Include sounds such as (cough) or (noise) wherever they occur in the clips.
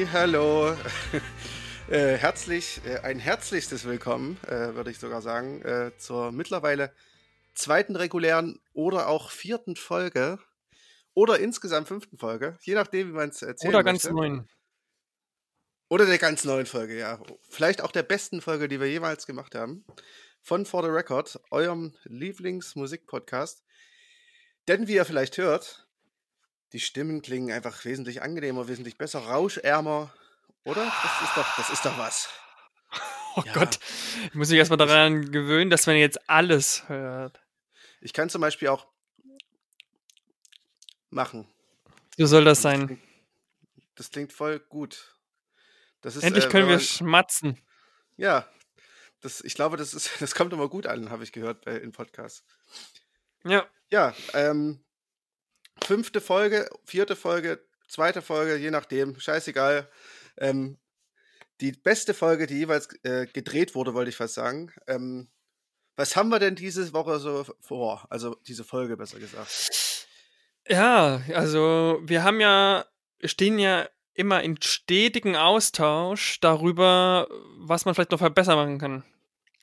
Halli, hallo. (laughs) äh, herzlich, äh, ein herzlichstes Willkommen, äh, würde ich sogar sagen, äh, zur mittlerweile zweiten regulären oder auch vierten Folge oder insgesamt fünften Folge, je nachdem, wie man es erzählt. Oder ganz neuen. Oder der ganz neuen Folge, ja. Vielleicht auch der besten Folge, die wir jemals gemacht haben. Von For the Record, eurem Lieblingsmusikpodcast. Denn wie ihr vielleicht hört, die Stimmen klingen einfach wesentlich angenehmer, wesentlich besser, rauschärmer. Oder? Das ist doch, das ist doch was. (laughs) Oh ja. Gott, ich muss mich erstmal daran gewöhnen, dass man jetzt alles hört. Ich kann zum Beispiel auch machen. So soll das sein. Das klingt, das klingt voll gut. Ist, Endlich können äh, wir schmatzen. Ja, das, ich glaube, das, ist, (laughs) das kommt immer gut an, habe ich gehört bei, in Podcasts. Ja. Ja, ähm, fünfte Folge, vierte Folge, zweite Folge, je nachdem, scheißegal. Ähm, die beste Folge, die jeweils äh, gedreht wurde, wollte ich fast sagen. Ähm, was haben wir denn diese Woche so vor? Also diese Folge besser gesagt. Ja, also wir haben ja, stehen ja immer in stetigen Austausch darüber, was man vielleicht noch verbessern machen kann.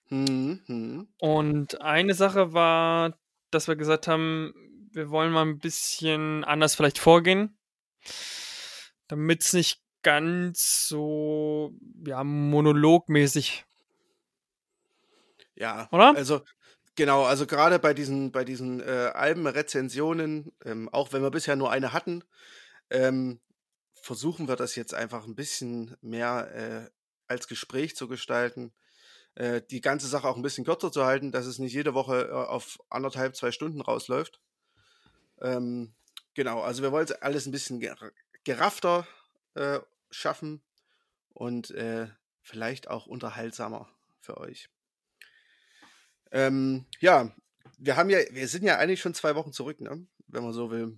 Hm, hm. Und eine Sache war, dass wir gesagt haben, wir wollen mal ein bisschen anders vielleicht vorgehen, damit es nicht ganz so ja monologmäßig. Ja, oder? Also genau, also gerade bei diesen bei diesen äh, Albenrezensionen, ähm, auch wenn wir bisher nur eine hatten, ähm, versuchen wir das jetzt einfach ein bisschen mehr äh, als Gespräch zu gestalten äh, die ganze Sache auch ein bisschen kürzer zu halten, dass es nicht jede Woche äh, auf anderthalb, zwei Stunden rausläuft. Ähm, genau, also wir wollen alles ein bisschen geraffter äh, schaffen und äh, vielleicht auch unterhaltsamer für euch. Ähm, ja, wir haben ja, wir sind ja eigentlich schon zwei Wochen zurück, ne? wenn man so will.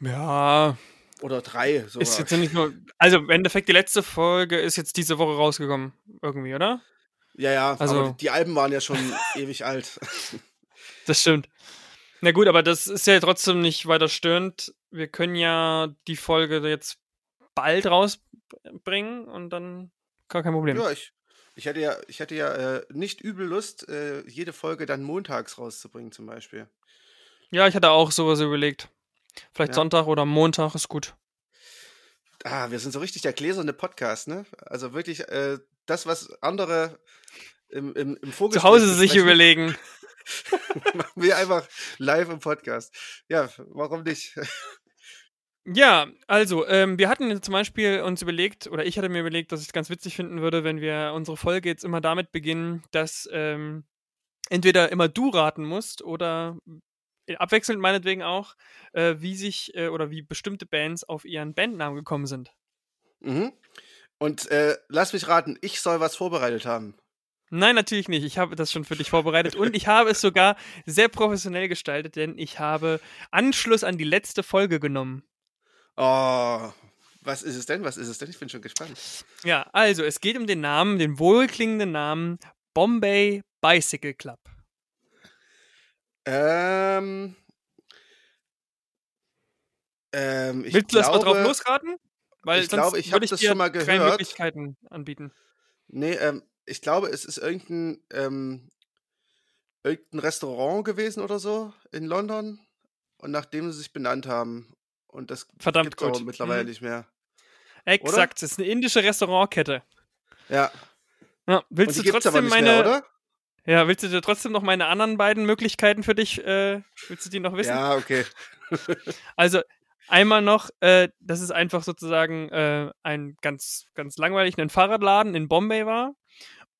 Ja. Oder drei. Sogar. Ist jetzt nicht nur, also im Endeffekt die letzte Folge ist jetzt diese Woche rausgekommen, irgendwie, oder? Ja, ja, also die Alben waren ja schon (laughs) ewig alt. Das stimmt. Na gut, aber das ist ja trotzdem nicht weiter störend. Wir können ja die Folge jetzt bald rausbringen und dann gar kein Problem. Ja, ich, ich hätte ja, ich hätte ja äh, nicht übel Lust, äh, jede Folge dann montags rauszubringen, zum Beispiel. Ja, ich hatte auch sowas überlegt. Vielleicht ja. Sonntag oder Montag ist gut. Ah, wir sind so richtig der gläserne Podcast, ne? Also wirklich, äh, das, was andere im, im, im Zu Hause sich überlegen. (laughs) machen wir einfach live im Podcast. Ja, warum nicht? Ja, also, ähm, wir hatten zum Beispiel uns überlegt, oder ich hatte mir überlegt, dass ich es ganz witzig finden würde, wenn wir unsere Folge jetzt immer damit beginnen, dass ähm, entweder immer du raten musst oder abwechselnd meinetwegen auch, äh, wie sich äh, oder wie bestimmte Bands auf ihren Bandnamen gekommen sind. Mhm. Und äh, lass mich raten, ich soll was vorbereitet haben. Nein, natürlich nicht. Ich habe das schon für dich vorbereitet und ich habe es sogar sehr professionell gestaltet, denn ich habe Anschluss an die letzte Folge genommen. Oh, was ist es denn? Was ist es denn? Ich bin schon gespannt. Ja, also es geht um den Namen, den wohlklingenden Namen Bombay Bicycle Club. Ähm. ähm Willst du glaube, erstmal drauf losraten? Weil ich glaube, ich habe das schon mal gehört. Möglichkeiten anbieten. Nee, ähm, ich glaube, es ist irgendein, ähm, irgendein Restaurant gewesen oder so in London. Und nachdem sie sich benannt haben. Und das Verdammt gibt es mittlerweile mhm. nicht mehr. Exakt, es ist eine indische Restaurantkette. Ja. ja willst du trotzdem meine. Mehr, oder? Ja, willst du trotzdem noch meine anderen beiden Möglichkeiten für dich, äh, willst du die noch wissen? Ja, okay. (laughs) also, Einmal noch, äh, dass es einfach sozusagen äh, ein ganz, ganz langweilig ein Fahrradladen in Bombay war.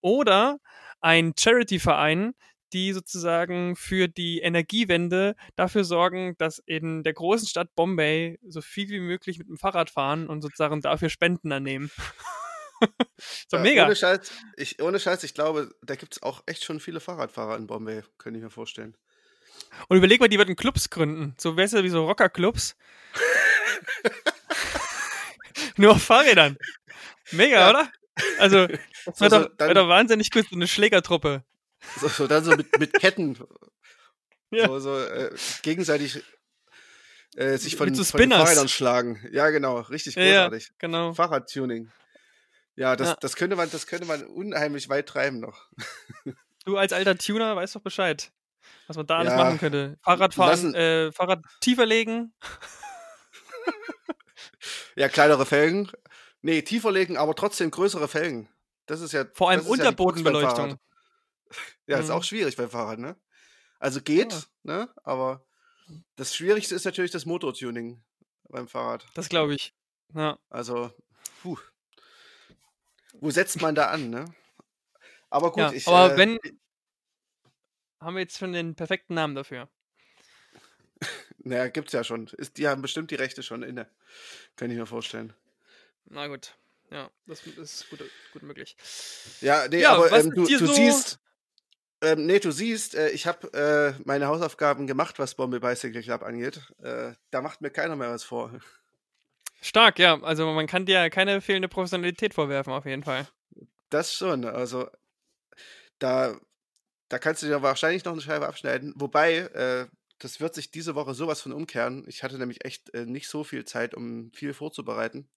Oder ein Charity-Verein, die sozusagen für die Energiewende dafür sorgen, dass in der großen Stadt Bombay so viel wie möglich mit dem Fahrrad fahren und sozusagen dafür Spenden annehmen. (laughs) so ja, mega. Ohne Scheiß, ich, ohne Scheiß, ich glaube, da gibt es auch echt schon viele Fahrradfahrer in Bombay, könnte ich mir vorstellen. Und überleg mal, die würden Clubs gründen. So ja wie so Rockerclubs. (laughs) (laughs) Nur auf Fahrrädern. Mega, ja. oder? Also, (laughs) das wäre doch, wär doch wahnsinnig gut, so eine Schlägertruppe. So, so dann so mit, mit Ketten. (laughs) ja. So, so äh, gegenseitig äh, sich von, so von den. Fahrrädern schlagen. Ja, genau, richtig Ja, ja, großartig. genau. Fahrradtuning. Ja, das, Ja. das könnte man, das könnte man unheimlich weit treiben noch. (laughs) Du als alter Tuner weißt doch Bescheid, was man da alles machen könnte. Fahrradfahren, äh, Fahrrad tiefer legen. Ja, kleinere Felgen. Nee, tiefer legen, aber trotzdem größere Felgen. Das ist ja. Vor allem ist ja Unterbodenbeleuchtung. Ja, ist Mhm. auch schwierig beim Fahrrad, ne? Also geht, Ja. ne? Aber das Schwierigste ist natürlich das Motortuning beim Fahrrad. Das glaube ich. Ja. Also, puh. Wo setzt man da an, ne? Aber gut, ja. ich. Aber äh, wenn. Haben wir jetzt schon den perfekten Namen dafür? (laughs) Naja, gibt's ja schon. Ist, die haben bestimmt die Rechte schon inne. Kann ich mir vorstellen. Na gut. Ja, das ist gut, gut möglich. Ja, nee, Ja, aber ähm, du, du so- siehst. Ähm, nee, du siehst, äh, ich habe äh, meine Hausaufgaben gemacht, was Bombay Bicycle Club angeht. Äh, da macht mir keiner mehr was vor. Stark, ja. Also man kann dir keine fehlende Professionalität vorwerfen, auf jeden Fall. Das schon. Also, da, da kannst du dir wahrscheinlich noch eine Scheibe abschneiden. Wobei, äh, das wird sich diese Woche sowas von umkehren. Ich hatte nämlich echt äh, nicht so viel Zeit, um viel vorzubereiten.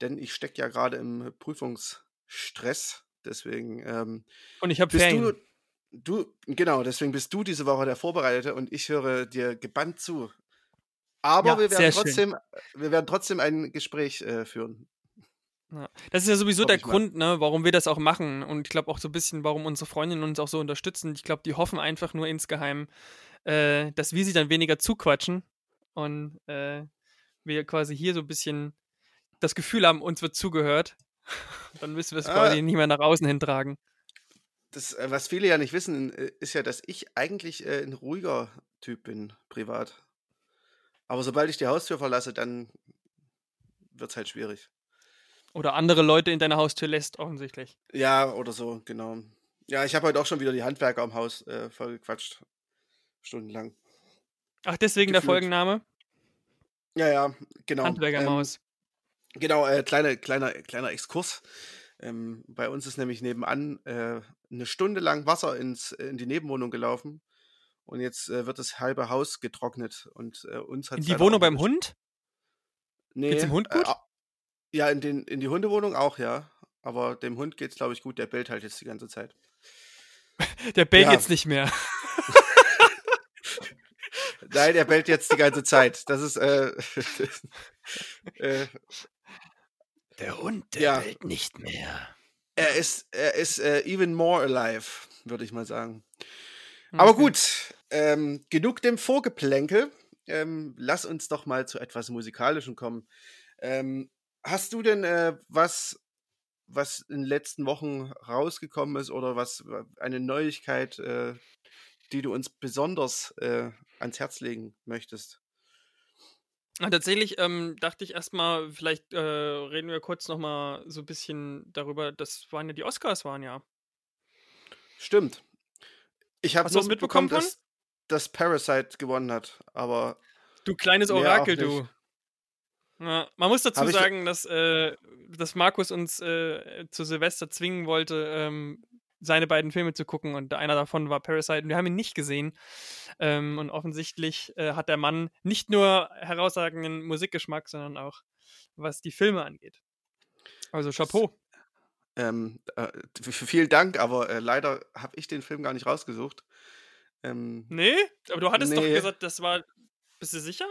Denn ich stecke ja gerade im Prüfungsstress. Deswegen ähm, Und ich habe bist Ferien. du, du, genau, deswegen bist du diese Woche der Vorbereitete und ich höre dir gebannt zu. Aber Ja, wir, werden schön. trotzdem, wir werden trotzdem ein Gespräch äh, führen. Ja. Das ist ja sowieso der. Grund, ne, warum wir das auch machen. Und ich glaube auch so ein bisschen, warum unsere Freundinnen uns auch so unterstützen. Ich glaube, die hoffen einfach nur insgeheim, äh, dass wir sie dann weniger zuquatschen und äh, wir quasi hier so ein bisschen das Gefühl haben, uns wird zugehört. (laughs) dann müssen wir es Ah. quasi nicht mehr nach außen hintragen. Das, äh, was viele ja nicht wissen, äh, ist ja, dass ich eigentlich äh, ein ruhiger Typ bin, privat. Aber sobald ich die Haustür verlasse, dann wird es halt schwierig. Oder andere Leute in deine Haustür lässt, offensichtlich. Ja, oder so, genau. Ja, ich habe heute auch schon wieder die Handwerker am Haus äh, vollgequatscht. Stundenlang. Ach, deswegen der Gefühlt. Folgenname? Ja, ja, genau. Handwerker im Ähm, Haus. Genau, äh, kleine, kleiner, kleiner Exkurs. Ähm, bei uns ist nämlich nebenan äh, eine Stunde lang Wasser ins, in die Nebenwohnung gelaufen. Und jetzt äh, wird das halbe Haus getrocknet. Und äh, uns hat In die Wohnung beim Hund? Nee, Geht's dem Hund gut? Äh, au- ja, in, den, in die Hundewohnung auch, ja. Aber dem Hund geht's, glaube ich, gut. Der bellt halt jetzt die ganze Zeit. (laughs) Der bellt Ja. jetzt nicht mehr. (laughs) Nein, er bellt jetzt die ganze Zeit. Das ist, äh, (laughs) äh, Der Hund, der Ja. bellt nicht mehr. er ist, er ist äh, even more alive, würde ich mal sagen. Aber gut, ähm, genug dem Vorgeplänkel. Ähm, lass uns doch mal zu etwas Musikalischem kommen. Ähm, hast du denn äh, was, was in den letzten Wochen rausgekommen ist oder was eine Neuigkeit, äh, die du uns besonders äh, ans Herz legen möchtest? Na, tatsächlich ähm, dachte ich erstmal, vielleicht äh, reden wir kurz nochmal so ein bisschen darüber, das waren ja die Oscars, waren ja. Stimmt. Ich habe nur mitbekommen, dass, dass Parasite gewonnen hat, aber Du kleines Orakel, du. Ja, man muss dazu sagen, dass, äh, dass Markus uns äh, zu Silvester zwingen wollte, ähm, seine beiden Filme zu gucken und einer davon war Parasite und wir haben ihn nicht gesehen. Ähm, und offensichtlich äh, hat der Mann nicht nur herausragenden Musikgeschmack, sondern auch was die Filme angeht. Also Chapeau. Ähm, äh, vielen Dank, aber äh, leider habe ich den Film gar nicht rausgesucht. Ähm, Nee, aber du hattest doch Nee. gesagt, das war. Bist du sicher?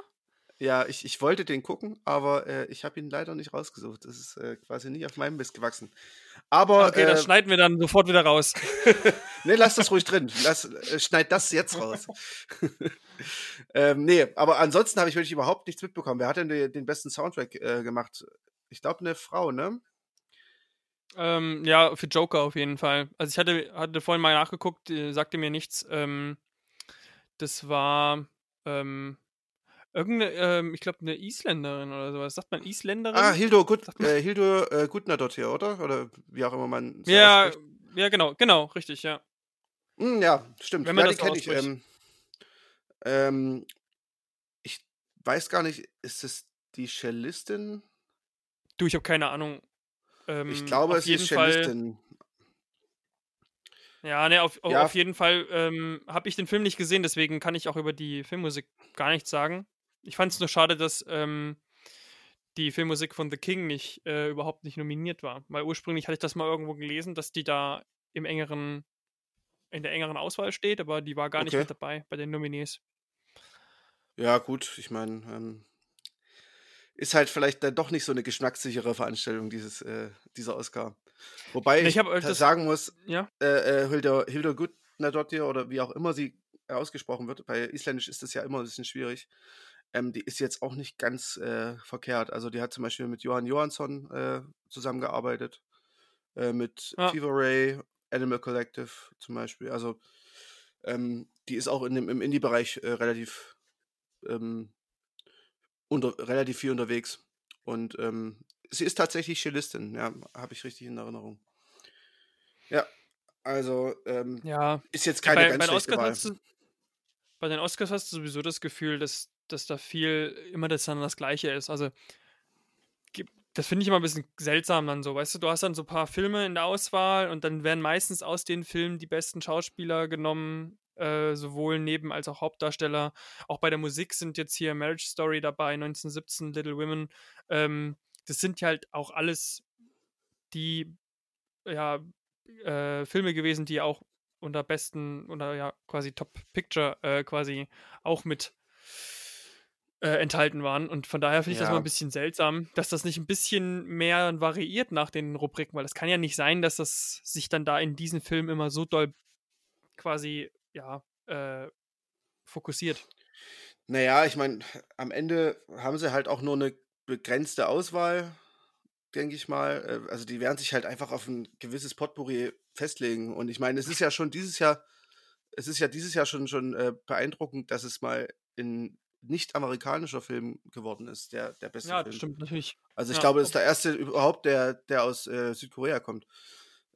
Ja, ich, ich wollte den gucken, aber äh, ich habe ihn leider nicht rausgesucht. Das ist äh, quasi nicht auf meinem Mist gewachsen. Aber Okay, äh, das schneiden wir dann sofort wieder raus. (laughs) nee, lass das ruhig drin. Lass, äh, schneid das jetzt raus. (laughs) ähm, nee, aber ansonsten habe ich wirklich überhaupt nichts mitbekommen. Wer hat denn den, den besten Soundtrack äh, gemacht? Ich glaube, eine Frau, ne? Ähm, ja, für Joker auf jeden Fall. Also ich hatte, hatte vorhin mal nachgeguckt, äh, sagte mir nichts. Ähm, das war ähm, irgendeine, ähm, ich glaube, eine Isländerin oder sowas. Sagt man Isländerin? Ah, Hildur, Gut, äh, Hildur äh, Gutner dort hier, oder? Oder wie auch immer man sie ja, ausspricht. ja, genau, genau, richtig, ja. Hm, ja, stimmt. Wenn man ja, das so kenne ich. Ähm, ähm, ich weiß gar nicht, ist es die Cellistin? Du, ich habe keine Ahnung. Ähm, Ich glaube, es ist Cellistin. Ja, ne, auf, au- Ja. auf jeden Fall ähm, habe ich den Film nicht gesehen, deswegen kann ich auch über die Filmmusik gar nichts sagen. Ich fand es nur schade, dass ähm, die Filmmusik von The King nicht äh, überhaupt nicht nominiert war. Weil ursprünglich hatte ich das mal irgendwo gelesen, dass die da im engeren, in der engeren Auswahl steht, aber die war gar nicht Okay. mit dabei bei den Nominees. Ja, gut, ich meine, ähm, ist halt vielleicht dann doch nicht so eine geschmackssichere Veranstaltung, dieses, äh, dieser Oscar. Wobei ich, ich hab, äh, ta- das- sagen muss, Ja. äh, äh, Hilda, Hilda Gudnadottir oder wie auch immer sie ausgesprochen wird, bei Isländisch ist das ja immer ein bisschen schwierig. Ähm, die ist jetzt auch nicht ganz äh, verkehrt. Also die hat zum Beispiel mit Johann Johansson äh, zusammengearbeitet, äh, mit Ja. Fever Ray, Animal Collective zum Beispiel. Also ähm, die ist auch in dem, im Indie-Bereich äh, relativ, ähm, unter, relativ viel unterwegs. Und ähm, sie ist tatsächlich Cellistin, ja, habe ich richtig in Erinnerung. Ja, also ähm, Ja, ist jetzt keine bei, ganz bei, schlechte Wahl. bei den Oscars hast du sowieso das Gefühl, dass, dass da viel immer das dann das Gleiche ist. Also das finde ich immer ein bisschen seltsam dann so, weißt du, du hast dann so ein paar Filme in der Auswahl und dann werden meistens aus den Filmen die besten Schauspieler genommen, äh, sowohl Neben- als auch Hauptdarsteller. Auch bei der Musik sind jetzt hier Marriage Story dabei, 1917, Little Women. Ähm, das sind ja halt auch alles die ja, äh, Filme gewesen, die auch unter besten oder ja quasi Top Picture äh, quasi auch mit äh, enthalten waren. Und von daher finde ich das Ja. mal ein bisschen seltsam, dass das nicht ein bisschen mehr variiert nach den Rubriken, weil es kann ja nicht sein, dass das sich dann da in diesen Filmen immer so doll quasi ja äh, fokussiert. Naja, ich meine, am Ende haben sie halt auch nur eine begrenzte Auswahl, denke ich mal. Äh, Also die werden sich halt einfach auf ein gewisses Potpourri festlegen. Und ich meine, es ist ja schon dieses Jahr, es ist ja dieses Jahr schon, schon äh, beeindruckend, dass es mal ein nicht-amerikanischer Film geworden ist, der, der beste Ja, Film. das stimmt natürlich. Also ich Ja. glaube, das ist der erste überhaupt, der, der aus äh, Südkorea kommt,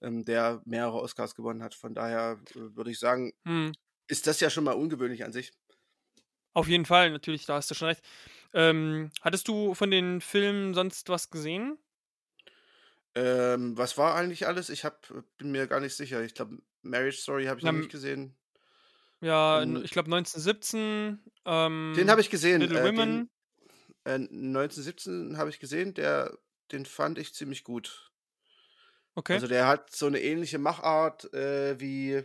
ähm, der mehrere Oscars gewonnen hat. Von daher äh, würde ich sagen, Hm. ist das ja schon mal ungewöhnlich an sich. Auf jeden Fall, natürlich, da hast du schon recht. Ähm, hattest du von den Filmen sonst was gesehen? Ähm, was war eigentlich alles? Ich hab, bin mir gar nicht sicher. Ich glaube, Marriage Story habe ich Ja, noch m- nicht gesehen. Ja, Ähm, ich glaube 1917. Ähm, Den habe ich gesehen. Little äh, Women. Den, äh, 1917 habe ich gesehen. Der, den fand ich ziemlich gut. Okay. Also der hat so eine ähnliche Machart äh, wie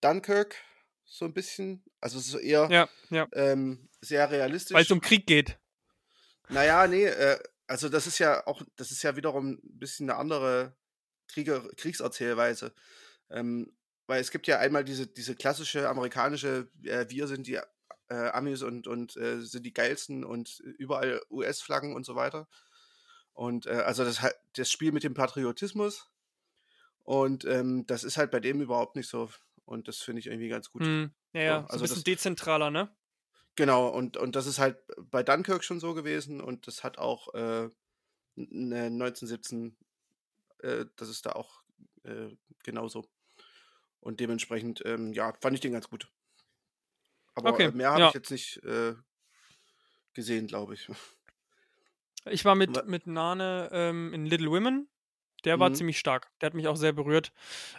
Dunkirk, so ein bisschen. Also es ist so eher ja, ja. ähm, sehr realistisch. Weil es um Krieg geht. Naja, nee, äh, also das ist ja auch, das ist ja wiederum ein bisschen eine andere Krieger, Kriegserzählweise. Ähm, weil es gibt ja einmal diese, diese klassische amerikanische, äh, wir sind die äh, Amis und, und äh, sind die geilsten und überall US-Flaggen und so weiter. Und äh, also das, das Spiel mit dem Patriotismus. Und ähm, das ist halt bei dem überhaupt nicht so. Und das finde ich irgendwie ganz gut. Hm, ja, ja, so also ein bisschen das- dezentraler, ne? Genau, und, und das ist halt bei Dunkirk schon so gewesen und das hat auch äh, n- ne 1917, äh, das ist da auch äh, genauso. Und dementsprechend, ähm, ja, fand ich den ganz gut. Aber Okay, äh, mehr habe ja. ich jetzt nicht äh, gesehen, glaube ich. Ich war mit, mit Nane ähm, in Little Women. Der war Mhm. ziemlich stark. Der hat mich auch sehr berührt.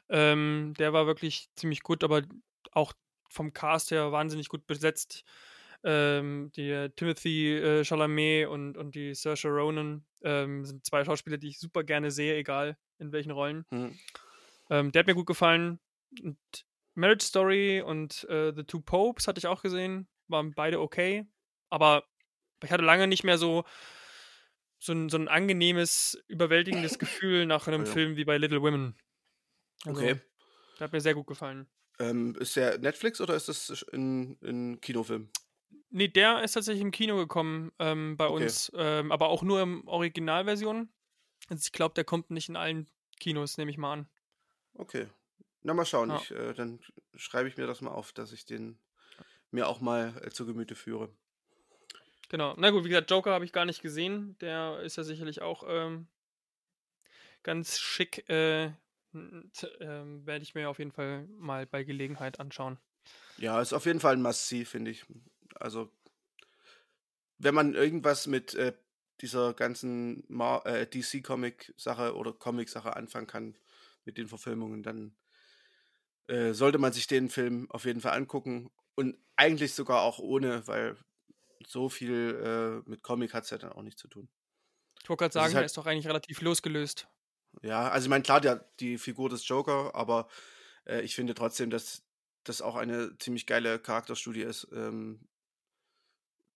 Ähm, der war wirklich ziemlich gut, aber auch vom Cast her wahnsinnig gut besetzt. Ähm, die Timothy äh, Chalamet und, und die Saoirse Ronan ähm, sind zwei Schauspieler, die ich super gerne sehe, egal in welchen Rollen. Mhm. Ähm, der hat mir gut gefallen. Und Marriage Story und äh, The Two Popes hatte ich auch gesehen. Waren beide okay. Aber ich hatte lange nicht mehr so, so, ein, so ein angenehmes, überwältigendes (coughs) Gefühl nach einem Oh ja. Film wie bei Little Women. Also, Okay. Der hat mir sehr gut gefallen. Ähm, ist der Netflix oder ist das ein, ein Kinofilm? Nee, der ist tatsächlich im Kino gekommen ähm, bei Okay. uns, ähm, aber auch nur im Originalversion. Also ich glaube, der kommt nicht in allen Kinos, nehme ich mal an. Okay. Na, mal schauen. Ja. Ich, äh, dann schreibe ich mir das mal auf, dass ich den mir auch mal äh, zu Gemüte führe. Genau. Na gut, wie gesagt, Joker habe ich gar nicht gesehen. Der ist ja sicherlich auch ähm, ganz schick. Äh, ähm, Werde ich mir auf jeden Fall mal bei Gelegenheit anschauen. Ja, ist auf jeden Fall ein Must-See, finde ich. Also, wenn man irgendwas mit äh, dieser ganzen äh, DC-Comic-Sache oder Comic-Sache anfangen kann, mit den Verfilmungen, dann äh, sollte man sich den Film auf jeden Fall angucken. Und eigentlich sogar auch ohne, weil so viel äh, mit Comic hat es ja dann auch nicht zu tun. Ich wollte gerade ist sagen, er halt- ist doch eigentlich relativ losgelöst. Ja, also ich meine, klar, der, die Figur des Joker, aber äh, ich finde trotzdem, dass das auch eine ziemlich geile Charakterstudie ist, ähm,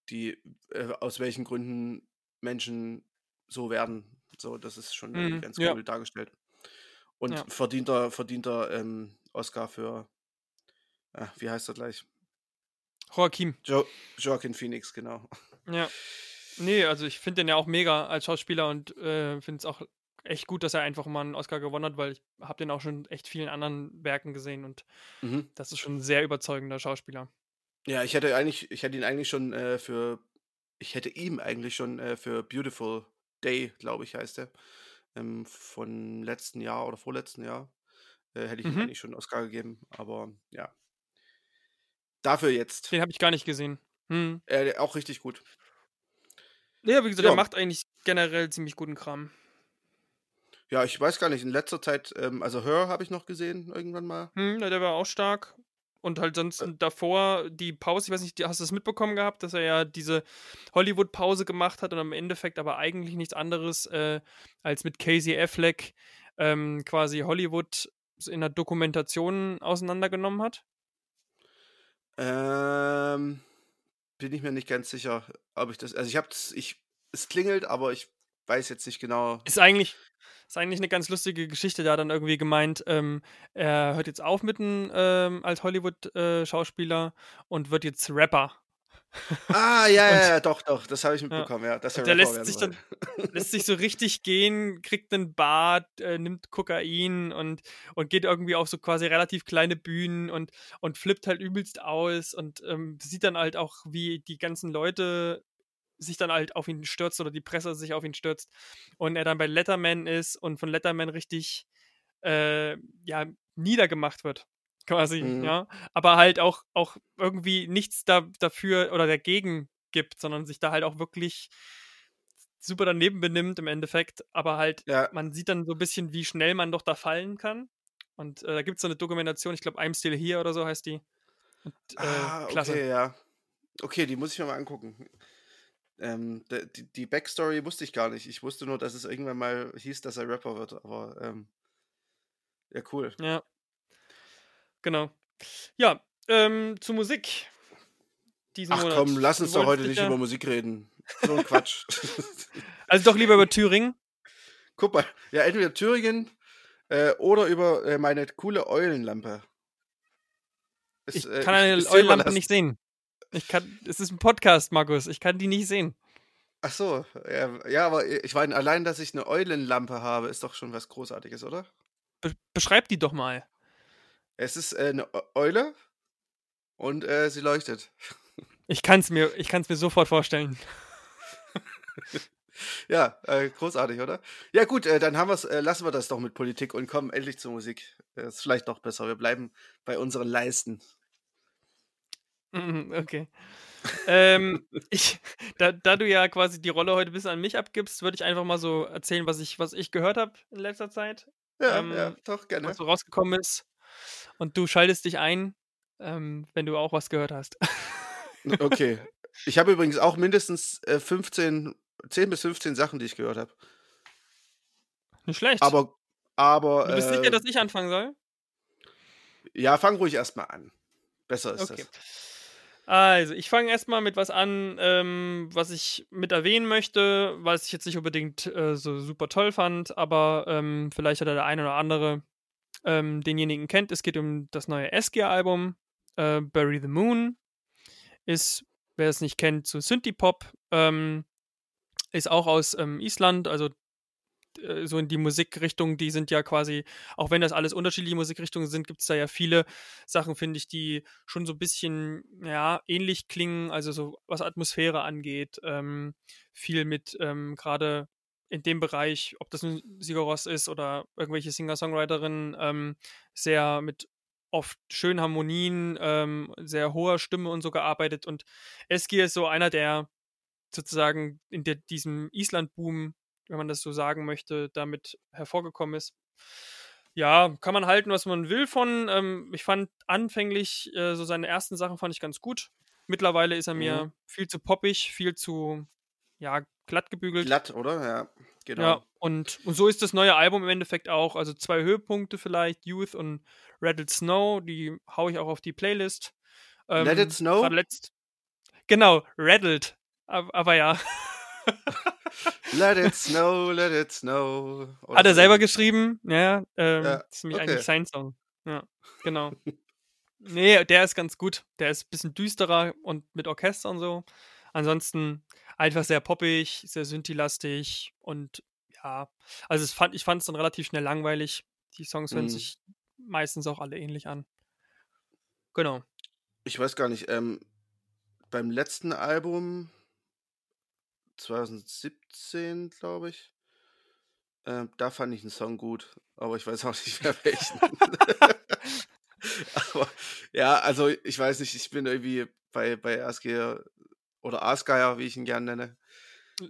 die äh, aus welchen Gründen Menschen so werden. So, das ist schon Mhm, ganz ja. cool dargestellt. Und Ja. verdienter, verdienter ähm, Oscar für, äh, wie heißt er gleich? Joaquin. Jo Joaquin Phoenix, genau. Ja. Nee, also ich finde den ja auch mega als Schauspieler und äh, finde es auch echt gut, dass er einfach mal einen Oscar gewonnen hat, weil ich habe den auch schon echt vielen anderen Werken gesehen und Mhm. das ist schon ein sehr überzeugender Schauspieler. Ja, ich hätte eigentlich, ich hätte ihn eigentlich schon äh, für, ich hätte ihm eigentlich schon äh, für Beautiful Day, glaube ich, heißt er, ähm, von letzten Jahr oder vorletzten Jahr, äh, hätte ich Mhm. eigentlich schon einen Oscar gegeben. Aber ja. Dafür jetzt. Den habe ich gar nicht gesehen. Hm. Äh, auch richtig gut. Ja, wie gesagt, Ja. der macht eigentlich generell ziemlich guten Kram. Ja, ich weiß gar nicht, in letzter Zeit, ähm, also Her habe ich noch gesehen, irgendwann mal. Hm, der war auch stark. Und halt sonst davor die Pause, ich weiß nicht, hast du das mitbekommen gehabt, dass er ja diese Hollywood-Pause gemacht hat und im Endeffekt aber eigentlich nichts anderes äh, als mit Casey Affleck ähm, quasi Hollywood in der Dokumentation auseinandergenommen hat? Ähm, bin ich mir nicht ganz sicher, ob ich das, also ich habe ich, es klingelt, aber ich weiß jetzt nicht genau. Ist eigentlich, ist eigentlich eine ganz lustige Geschichte. Da hat dann irgendwie gemeint, ähm, er hört jetzt auf mit dem, ähm, als Hollywood-Schauspieler und wird jetzt Rapper. Ah, ja, ja, ja, doch, doch, das habe ich mitbekommen, ja. dass er der lässt sich dann lässt sich so richtig gehen, kriegt einen Bart, äh, nimmt Kokain und, und geht irgendwie auf so quasi relativ kleine Bühnen und, und flippt halt übelst aus und ähm, sieht dann halt auch, wie die ganzen Leute sich dann halt auf ihn stürzt oder die Presse sich auf ihn stürzt und er dann bei Letterman ist und von Letterman richtig äh, ja, niedergemacht wird. Quasi, Mhm. ja. Aber halt auch, auch irgendwie nichts da, dafür oder dagegen gibt, sondern sich da halt auch wirklich super daneben benimmt im Endeffekt. Aber halt, Ja, man sieht dann so ein bisschen, wie schnell man doch da fallen kann. Und äh, da gibt es so eine Dokumentation, ich glaube, I'm Still Here oder so heißt die. Und, äh, ah, klasse. okay, ja. Okay, die muss ich mir mal angucken. Ähm, die, die Backstory wusste ich gar nicht. Ich wusste nur, dass es irgendwann mal hieß, dass er Rapper wird, aber ähm, ja, cool. Ja. Genau. Ja, ähm, zu Musik. Diesen Ach Monat. komm, lass uns doch heute nicht über Musik reden. So ein Quatsch. (laughs) (laughs) Also doch lieber über Thüringen. Guck mal, ja, entweder Thüringen äh, oder über äh, meine coole Eulenlampe. Es, Ich äh, kann eine Eulenlampe nicht sehen. Ich kann, es ist ein Podcast, Markus. Ich kann die nicht sehen. Ach so, ja, ja, aber ich meine, allein, dass ich eine Eulenlampe habe, ist doch schon was Großartiges, oder? Be beschreib die doch mal. Es ist äh, eine Eu- Eule und äh, sie leuchtet. (laughs) Ich kann es mir, ich kann's mir sofort vorstellen. (laughs) Ja, äh, großartig, oder? Ja, gut, äh, dann haben wir's, äh, lassen wir das doch mit Politik und kommen endlich zur Musik. Das ist vielleicht noch besser. Wir bleiben bei unseren Leisten. Mhm, Okay. ähm, (laughs) ich, da, da du ja quasi die Rolle heute ein bisschen an mich abgibst, würde ich einfach mal so erzählen, was ich, was ich gehört habe in letzter Zeit, Ja, Ähm, ja, doch, gerne. was so rausgekommen ist. Und du schaltest dich ein, ähm, wenn du auch was gehört hast. Okay. Ich habe übrigens auch mindestens äh, 15, 10 bis 15 Sachen, die ich gehört habe. Nicht schlecht. Aber, aber. du bist äh, sicher, dass ich anfangen soll? Ja, fang ruhig erstmal an. Besser ist Okay. das. Also, ich fange erstmal mit was an, ähm, was ich mit erwähnen möchte, was ich jetzt nicht unbedingt äh, so super toll fand, aber ähm, vielleicht hat der eine oder andere ähm, denjenigen kennt. Es geht um das neue Eskia-Album, äh, Bury the Moon. Ist, wer es nicht kennt, so Synthie-Pop. Ähm, ist auch aus ähm, Island, also äh, so in die Musikrichtung, die sind ja quasi, auch wenn das alles unterschiedliche Musikrichtungen sind, gibt es da ja viele Sachen, finde ich, die schon so ein bisschen, ja, ähnlich klingen, also so was Atmosphäre angeht. Ähm, viel mit ähm, gerade in dem Bereich, ob das ein Sigur Ross ist oder irgendwelche Singer-Songwriterinnen, ähm, sehr mit oft schönen Harmonien, ähm, sehr hoher Stimme und so gearbeitet. Und Eski ist so einer, der sozusagen in der, diesem Island-Boom, wenn man das so sagen möchte, damit hervorgekommen ist. Ja, kann man halten, was man will von. Ähm, ich fand anfänglich äh, so seine ersten Sachen fand ich ganz gut. Mittlerweile ist er mir Mhm. viel zu poppig, viel zu, ja, glatt gebügelt. Glatt, oder? Ja, genau. Ja, und, und so ist das neue Album im Endeffekt auch. Also zwei Höhepunkte vielleicht, Youth und Rattled Snow, die hau ich auch auf die Playlist. Ähm, Let It Snow? letzt. Genau, Rattled. Aber, aber ja. Let it (laughs) snow, let it snow. Oder Hat er selber geschrieben? Ja, ähm, Ja, das ist nämlich okay. eigentlich sein Song. Ja, genau. (laughs) nee, der ist ganz gut. Der ist ein bisschen düsterer und mit Orchester und so. Ansonsten einfach sehr poppig, sehr synthi-lastig und ja, also es fand, ich fand es dann relativ schnell langweilig. Die Songs hören Mhm. sich meistens auch alle ähnlich an. Genau. Ich weiß gar nicht, ähm, beim letzten Album 2017, glaube ich, ähm, da fand ich einen Song gut, aber ich weiß auch nicht mehr (laughs) welchen. (laughs) aber ja, also ich weiß nicht, ich bin irgendwie bei, bei Asgeir oder Asgeier, wie ich ihn gerne nenne.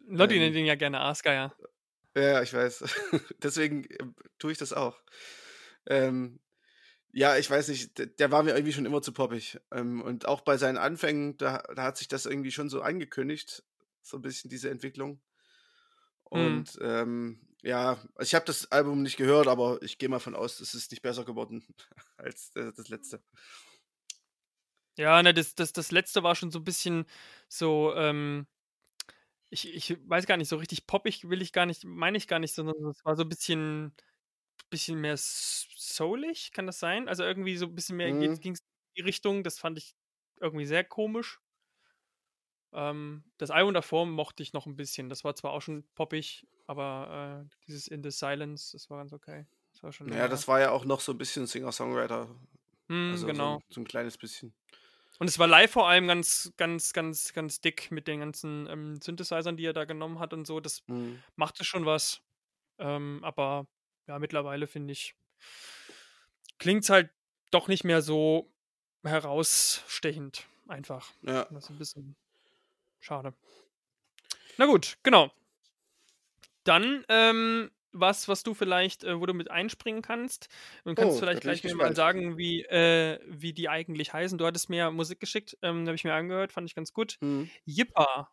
Lotti Ähm, nennt ihn ja gerne Aasgeier. Ja, ich weiß. (laughs) Deswegen ähm, tue ich das auch. Ähm, ja, ich weiß nicht, der, der war mir irgendwie schon immer zu poppig. Ähm, und auch bei seinen Anfängen, da, da hat sich das irgendwie schon so angekündigt, so ein bisschen diese Entwicklung. Hm. Und ähm, ja, also ich habe das Album nicht gehört, aber ich gehe mal von aus, es ist nicht besser geworden (laughs) als äh, das letzte. Ja, ne, das, das, das letzte war schon so ein bisschen so, ähm, ich, ich weiß gar nicht, so richtig poppig will ich gar nicht, meine ich gar nicht, sondern es war so ein bisschen, bisschen mehr soulig, kann das sein? Also irgendwie so ein bisschen mehr Mhm. ging es in die Richtung, das fand ich irgendwie sehr komisch. Ähm, das Album davor mochte ich noch ein bisschen, das war zwar auch schon poppig, aber äh, dieses In the Silence, das war ganz okay. Das war schon Ja, länger. das war ja auch noch so ein bisschen Singer-Songwriter. Hm, Also genau. so, so ein kleines bisschen. Und es war live vor allem ganz, ganz, ganz, ganz dick mit den ganzen ähm, Synthesizern, die er da genommen hat und so. Das Mhm. machte schon was. Ähm, aber ja, mittlerweile finde ich, klingt es halt doch nicht mehr so herausstechend. Einfach. Ja. Das ist ein bisschen schade. Na gut, genau. Dann ähm, was, was du vielleicht, äh, wo du mit einspringen kannst. Und kannst Oh, vielleicht gleich mal sagen, wie, äh, wie die eigentlich heißen. Du hattest mir Musik geschickt, ähm, habe ich mir angehört, fand ich ganz gut. Mhm. Jippa.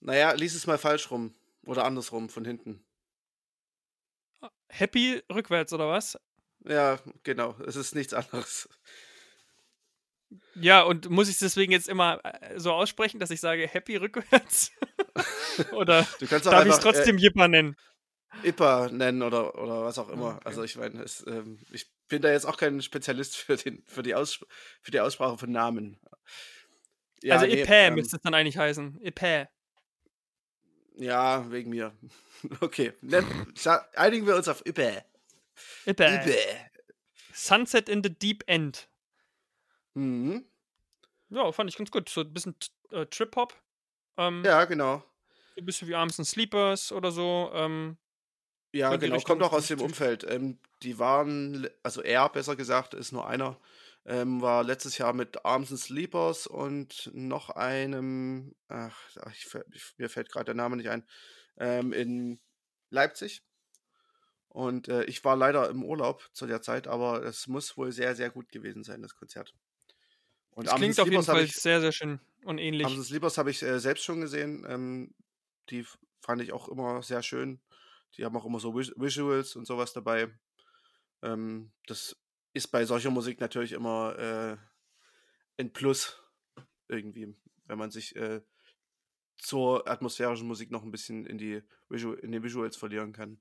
Naja, lies es mal falsch rum. Oder andersrum, von hinten. Happy rückwärts, oder was? Ja, genau. Es ist nichts anderes. Ja, und muss ich es deswegen jetzt immer äh, so aussprechen, dass ich sage Happy rückwärts? (laughs) (laughs) oder Du kannst auch darf ich es einfach trotzdem Jippa nennen? IPA nennen oder, oder was auch immer. okay. Also ich meine, ähm, ich bin da jetzt auch kein Spezialist für, den, für, die, Aussp für die Aussprache von Namen. Ja, also nee, Ipä ähm, müsste es dann eigentlich heißen. Ipä. ja, wegen mir. (laughs) Okay, einigen wir uns auf IPA. IPA. Sunset in the Deep End. Mhm. Ja, fand ich ganz gut. So ein bisschen äh, Trip-Hop. Ähm, Ja, genau. Ein bisschen wie Arms and Sleepers oder so. Ähm, Ja, genau, Richtung kommt auch aus dem Umfeld. Ähm, die waren, also er besser gesagt, ist nur einer, ähm, war letztes Jahr mit Arms and Sleepers und noch einem, ach, ich, mir fällt gerade der Name nicht ein, ähm, in Leipzig. Und äh, ich war leider im Urlaub zu der Zeit, aber es muss wohl sehr, sehr gut gewesen sein, das Konzert. Und das Arms klingt auf jeden Fall ich, sehr, sehr schön und ähnlich. Arms and Sleepers habe ich äh, selbst schon gesehen. Ähm, die fand ich auch immer sehr schön. Die haben auch immer so Vis Visuals und sowas dabei. Ähm, das ist bei solcher Musik natürlich immer äh, ein Plus irgendwie, wenn man sich äh, zur atmosphärischen Musik noch ein bisschen in die Visu in den Visuals verlieren kann.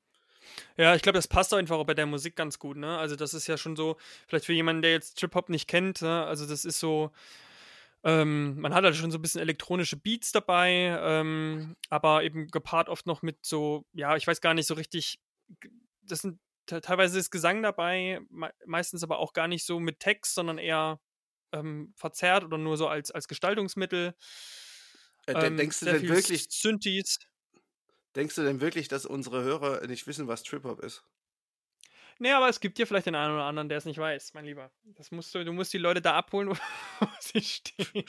Ja, ich glaube, das passt auch einfach auch bei der Musik ganz gut, ne? Also das ist ja schon so, vielleicht für jemanden, der jetzt Trip-Hop nicht kennt, ne? also das ist so, ähm, man hat halt schon so ein bisschen elektronische Beats dabei, ähm, aber eben gepaart oft noch mit so, ja, ich weiß gar nicht so richtig, das sind te- teilweise ist Gesang dabei, me meistens aber auch gar nicht so mit Text, sondern eher ähm, verzerrt oder nur so als, als Gestaltungsmittel. Äh, Ähm, denkst du denn wirklich, Synthes. denkst du denn wirklich, dass unsere Hörer nicht wissen, was Trip-Hop ist? Nee, aber es gibt ja vielleicht den einen oder anderen, der es nicht weiß, mein Lieber. Das musst du, du musst die Leute da abholen, (laughs) wo sie stehen.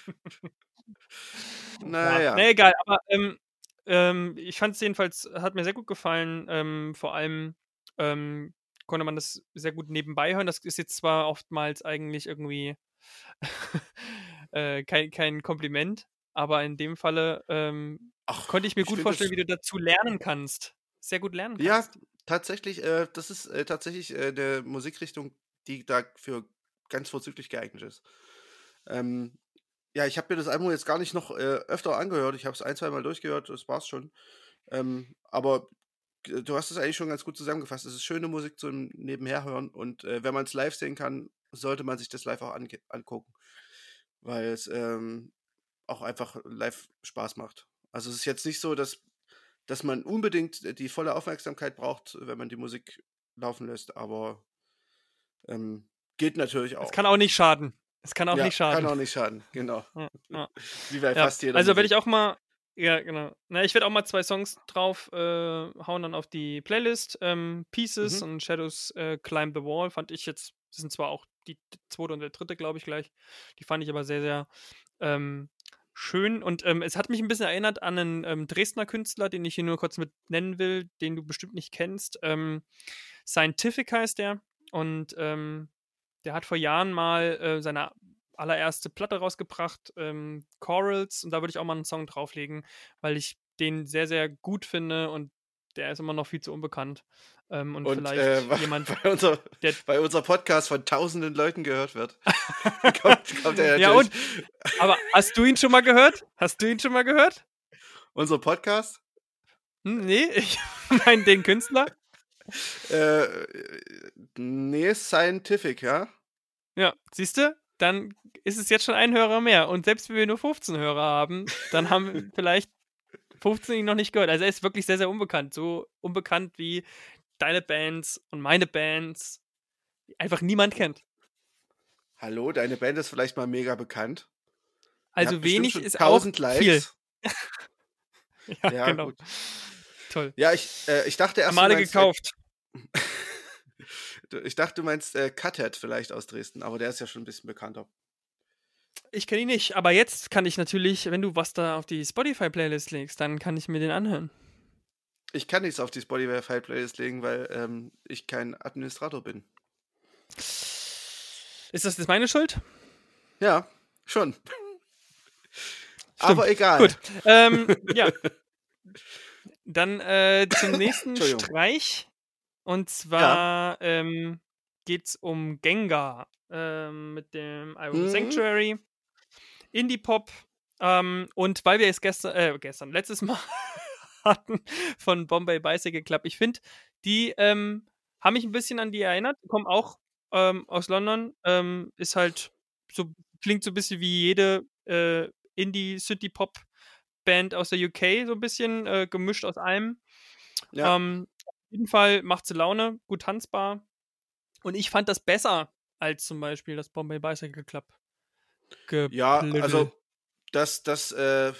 Ja, Naja. nee, egal, aber ähm, ähm, ich fand es jedenfalls, hat mir sehr gut gefallen. Ähm, vor allem ähm, konnte man das sehr gut nebenbei hören. Das ist jetzt zwar oftmals eigentlich irgendwie (laughs) äh, kein, kein Kompliment. Aber in dem Falle ähm, Ach, konnte ich mir gut vorstellen, wie du dazu lernen kannst. Sehr gut lernen Ja, kannst. Tatsächlich, äh, das ist äh, tatsächlich äh, eine Musikrichtung, die dafür ganz vorzüglich geeignet ist. Ähm, ja, ich habe mir das Album jetzt gar nicht noch äh, öfter angehört. Ich habe es ein, zwei Mal durchgehört, das war's schon. Ähm, aber du hast es eigentlich schon ganz gut zusammengefasst. Es ist schöne Musik zum Nebenherhören und äh, wenn man es live sehen kann, sollte man sich das live auch angucken, weil es ähm, auch einfach live Spaß macht. Also es ist jetzt nicht so, dass, dass man unbedingt die volle Aufmerksamkeit braucht, wenn man die Musik laufen lässt, aber ähm, geht natürlich auch. Es kann auch nicht schaden. Es kann auch ja, nicht schaden. Kann auch nicht schaden, genau. Ja, ja. (laughs) Wie bei fast jeder also werde ich auch mal, ja genau. Na, ich werde auch mal zwei Songs drauf äh, hauen dann auf die Playlist. Ähm, Pieces Mhm. und Shadows äh, Climb the Wall fand ich jetzt, das sind zwar auch die zweite und der dritte, glaube ich, gleich. Die fand ich aber sehr, sehr ähm, schön. Und ähm, es hat mich ein bisschen erinnert an einen ähm, Dresdner Künstler, den ich hier nur kurz mit nennen will, den du bestimmt nicht kennst. Ähm, Scientific heißt der. Und ähm, der hat vor Jahren mal äh, seine allererste Platte rausgebracht, ähm, Corals, und da würde ich auch mal einen Song drauflegen, weil ich den sehr, sehr gut finde und der ist immer noch viel zu unbekannt. Ähm, und, Und vielleicht äh, (laughs) weil, jemand, weil, unser, der- weil unser Podcast von tausenden Leuten gehört wird, (laughs) kommt, kommt er Ja, natürlich. aber hast du ihn schon mal gehört? Hast du ihn schon mal gehört? Unser Podcast? Hm, nee, ich (laughs) meine den Künstler. Äh, nee, Scientific, ja? Ja, siehst du? Dann ist es jetzt schon ein Hörer mehr. Und selbst wenn wir nur 15 Hörer haben, dann haben vielleicht 15 ihn noch nicht gehört. Also er ist wirklich sehr, sehr unbekannt. So unbekannt wie deine Bands und meine Bands, die einfach niemand kennt. Hallo, deine Band ist vielleicht mal mega bekannt. Also wenig ist auch 1000 Likes. viel. (laughs) Ja, Ja, genau. gut. Toll. Ja, ich, äh, ich dachte erst, Male meinst, gekauft. (laughs) Äh, ich dachte, du meinst äh, Cuthead vielleicht aus Dresden, aber der ist ja schon ein bisschen bekannter. Ich kenne ihn nicht, aber jetzt kann ich natürlich, wenn du was da auf die Spotify-Playlist legst, dann kann ich mir den anhören. Ich kann nichts auf die Spotify-Playlist legen, weil ähm, ich kein Administrator bin. Ist das jetzt meine Schuld? Ja, schon. (laughs) Aber egal. Gut. Ähm, (laughs) ja. Dann äh, zum nächsten. Streich. Und zwar ähm, geht es um Gengar ähm, mit dem Album Mhm. Sanctuary. Indie-Pop. Ähm, und weil wir es gestern, äh, gestern, letztes Mal (laughs) hatten von Bombay Bicycle Club, ich finde, die ähm, haben mich ein bisschen an die erinnert, kommen auch ähm, aus London, ähm, ist halt so, klingt so ein bisschen wie jede äh, Indie-City-Pop-Band aus der UK, so ein bisschen äh, gemischt aus allem. Ja. Ähm, auf jeden Fall macht sie Laune, gut tanzbar. Und ich fand das besser als zum Beispiel das Bombay Bicycle Club. Ja, Geplüddel. also das, das, äh,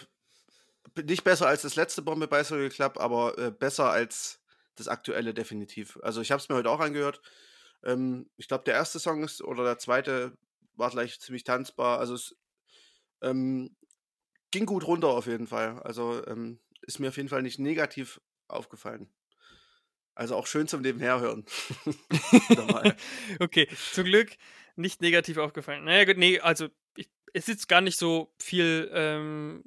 nicht besser als das letzte Bombe Bicycle Club, aber äh, besser als das aktuelle definitiv. Also ich habe es mir heute auch angehört. Ähm, ich glaube, der erste Song ist oder der zweite war gleich ziemlich tanzbar. Also es ähm, ging gut runter auf jeden Fall. Also ähm, ist mir auf jeden Fall nicht negativ aufgefallen. Also auch schön zum Nebenherhören. (laughs) Okay, zum Glück nicht negativ aufgefallen. Naja, gut, nee, also ich, es ist gar nicht so viel ähm,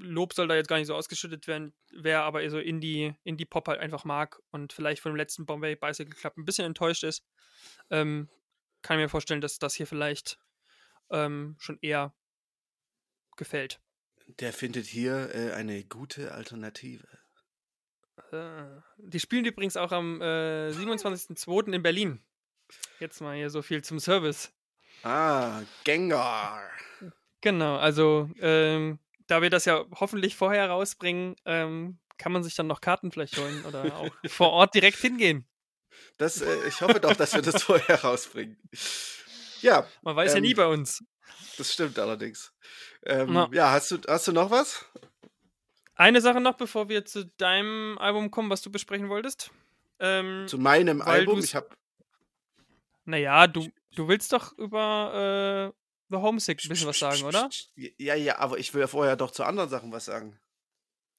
Lob soll da jetzt gar nicht so ausgeschüttet werden, wer aber so Indie, Indie-Pop halt einfach mag und vielleicht von dem letzten Bombay Bicycle Club ein bisschen enttäuscht ist, ähm, kann ich mir vorstellen, dass das hier vielleicht ähm, schon eher gefällt. Der findet hier äh, eine gute Alternative. Die spielen übrigens auch am äh, 27.02. in Berlin. Jetzt mal hier so viel zum Service. Ah, Gengar. Genau, also ähm, da wir das ja hoffentlich vorher rausbringen, ähm, kann man sich dann noch Karten vielleicht holen oder (laughs) auch vor Ort direkt hingehen. Das, äh, ich hoffe doch, dass wir das (laughs) vorher rausbringen. Ja, Man weiß ja Ähm, nie bei uns. das stimmt allerdings. Ähm, ja, hast du, hast du noch was? Eine Sache noch, bevor wir zu deinem Album kommen, was du besprechen wolltest. Ähm, Zu meinem Album? Ich habe naja, du, du willst doch über äh, The Homesick ein bisschen was sagen, oder? Ja, ja, aber ich will ja vorher doch zu anderen Sachen was sagen.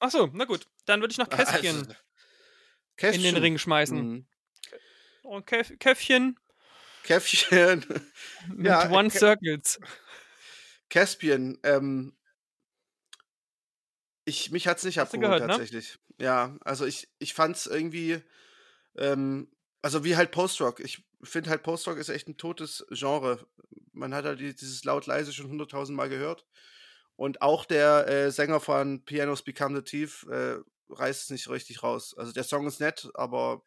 Achso, na gut. Dann würde ich noch (laughs) Kästchen Also, in Käffchen. den Ring schmeißen. Mhm. Und Käf Käffchen Käffchen. (laughs) mit Ja, One Kä- Circles. Caspian, ähm, ich, mich hat's nicht Hast abgeholt gehört, ne? tatsächlich. Ja, also ich, ich fand's irgendwie, ähm, also wie halt Post-Rock. Ich finde halt Post-Rock ist echt ein totes Genre. Man hat halt die- dieses laut-leise schon hunderttausend Mal gehört. Und auch der äh, Sänger von Pianos Become the Thief äh, reißt es nicht richtig raus. Also der Song ist nett, aber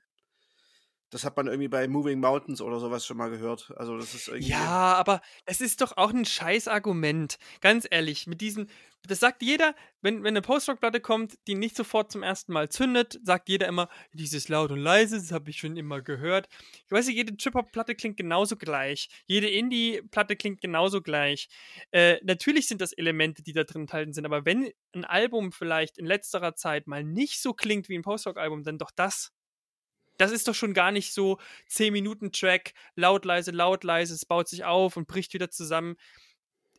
das hat man irgendwie bei Moving Mountains oder sowas schon mal gehört. Also das ist irgendwie. Ja, aber es ist doch auch ein scheiß Argument. Ganz ehrlich, mit diesen, das sagt jeder, wenn, wenn eine Post-Rock-Platte kommt, die nicht sofort zum ersten Mal zündet, sagt jeder immer, dieses laut und leise, das habe ich schon immer gehört. Ich weiß nicht, jede Trip-Hop-Platte klingt genauso gleich. Jede Indie-Platte klingt genauso gleich. Äh, natürlich sind das Elemente, die da drin enthalten sind, aber wenn ein Album vielleicht in letzterer Zeit mal nicht so klingt wie ein Post-Rock-Album, dann doch das. Das ist doch schon gar nicht so 10-Minuten-Track, laut, leise, laut, leise, es baut sich auf und bricht wieder zusammen.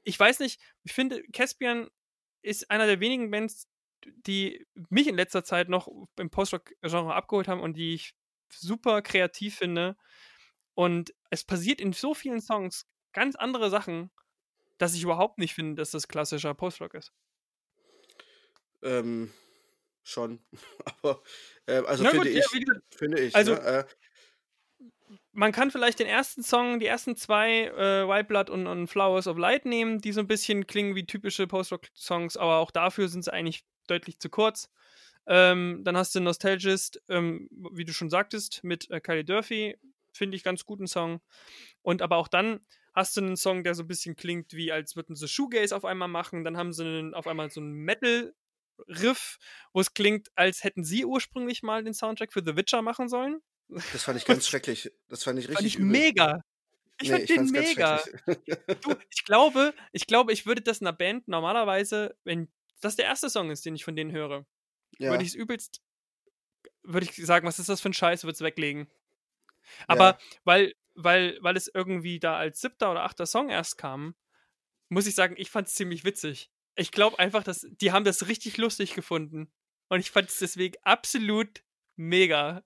Ich weiß nicht, ich finde, Caspian ist einer der wenigen Bands, die mich in letzter Zeit noch im Post-Rock-Genre abgeholt haben und die ich super kreativ finde. Und es passiert in so vielen Songs ganz andere Sachen, dass ich überhaupt nicht finde, dass das klassischer Post-Rock ist. Ähm, schon. (laughs) Aber, äh, also Na finde gut, ja, ich, gesagt, finde ich. also- ne? äh, man kann vielleicht den ersten Song, die ersten zwei, äh, White Blood und, und Flowers of Light nehmen, die so ein bisschen klingen wie typische Post-Rock-Songs, aber auch dafür sind sie eigentlich deutlich zu kurz. Ähm, dann hast du Nostalgist, ähm, wie du schon sagtest, mit äh, Kylie Durfee, finde ich ganz guten Song. Und aber auch dann hast du einen Song, der so ein bisschen klingt, wie als würden sie Shoegaze auf einmal machen. Dann haben sie einen, auf einmal so einen Metal-Riff, wo es klingt, als hätten sie ursprünglich mal den Soundtrack für The Witcher machen sollen. das fand ich (laughs) ganz schrecklich. Das fand ich Fand richtig ich übel. mega. Ich Nee, fand den fand's ganz mega. (laughs) Du, ich glaube, ich glaube, ich würde das einer Band normalerweise, wenn das der erste Song ist, den ich von denen höre, ja, würde ich es übelst, würde ich sagen, was ist das für ein Scheiß, würde es weglegen. Aber ja. weil, weil, weil es irgendwie da als siebter oder achter Song erst kam, muss ich sagen, ich fand es ziemlich witzig. Ich glaube einfach, dass die haben das richtig lustig gefunden. Und ich fand es deswegen absolut mega.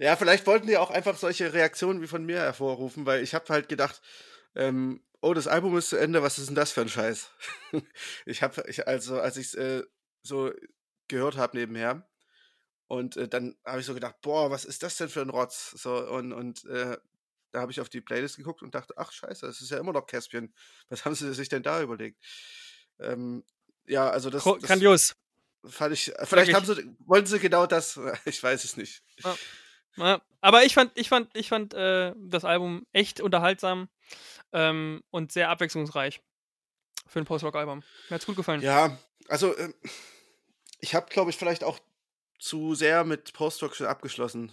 Ja, vielleicht wollten die auch einfach solche Reaktionen wie von mir hervorrufen, weil ich habe halt gedacht, ähm, oh, das Album ist zu Ende, was ist denn das für ein Scheiß? (laughs) ich habe, ich, also als ich es äh, so gehört habe nebenher und äh, dann habe ich so gedacht, boah, was ist das denn für ein Rotz? So und und äh, da habe ich auf die Playlist geguckt und dachte, ach Scheiße, das ist ja immer noch Caspian. Was haben sie sich denn da überlegt? Ähm, ja, also das, das Grandios. fand ich. Vielleicht haben sie, wollten sie genau das. (laughs) Ich weiß es nicht. Ja, aber ich fand, ich fand, ich fand äh, das Album echt unterhaltsam ähm, und sehr abwechslungsreich für ein Post-Rock-Album. Mir hat's gut gefallen. Ja, also ähm, ich habe, glaube ich, vielleicht auch zu sehr mit Post-Rock schon abgeschlossen,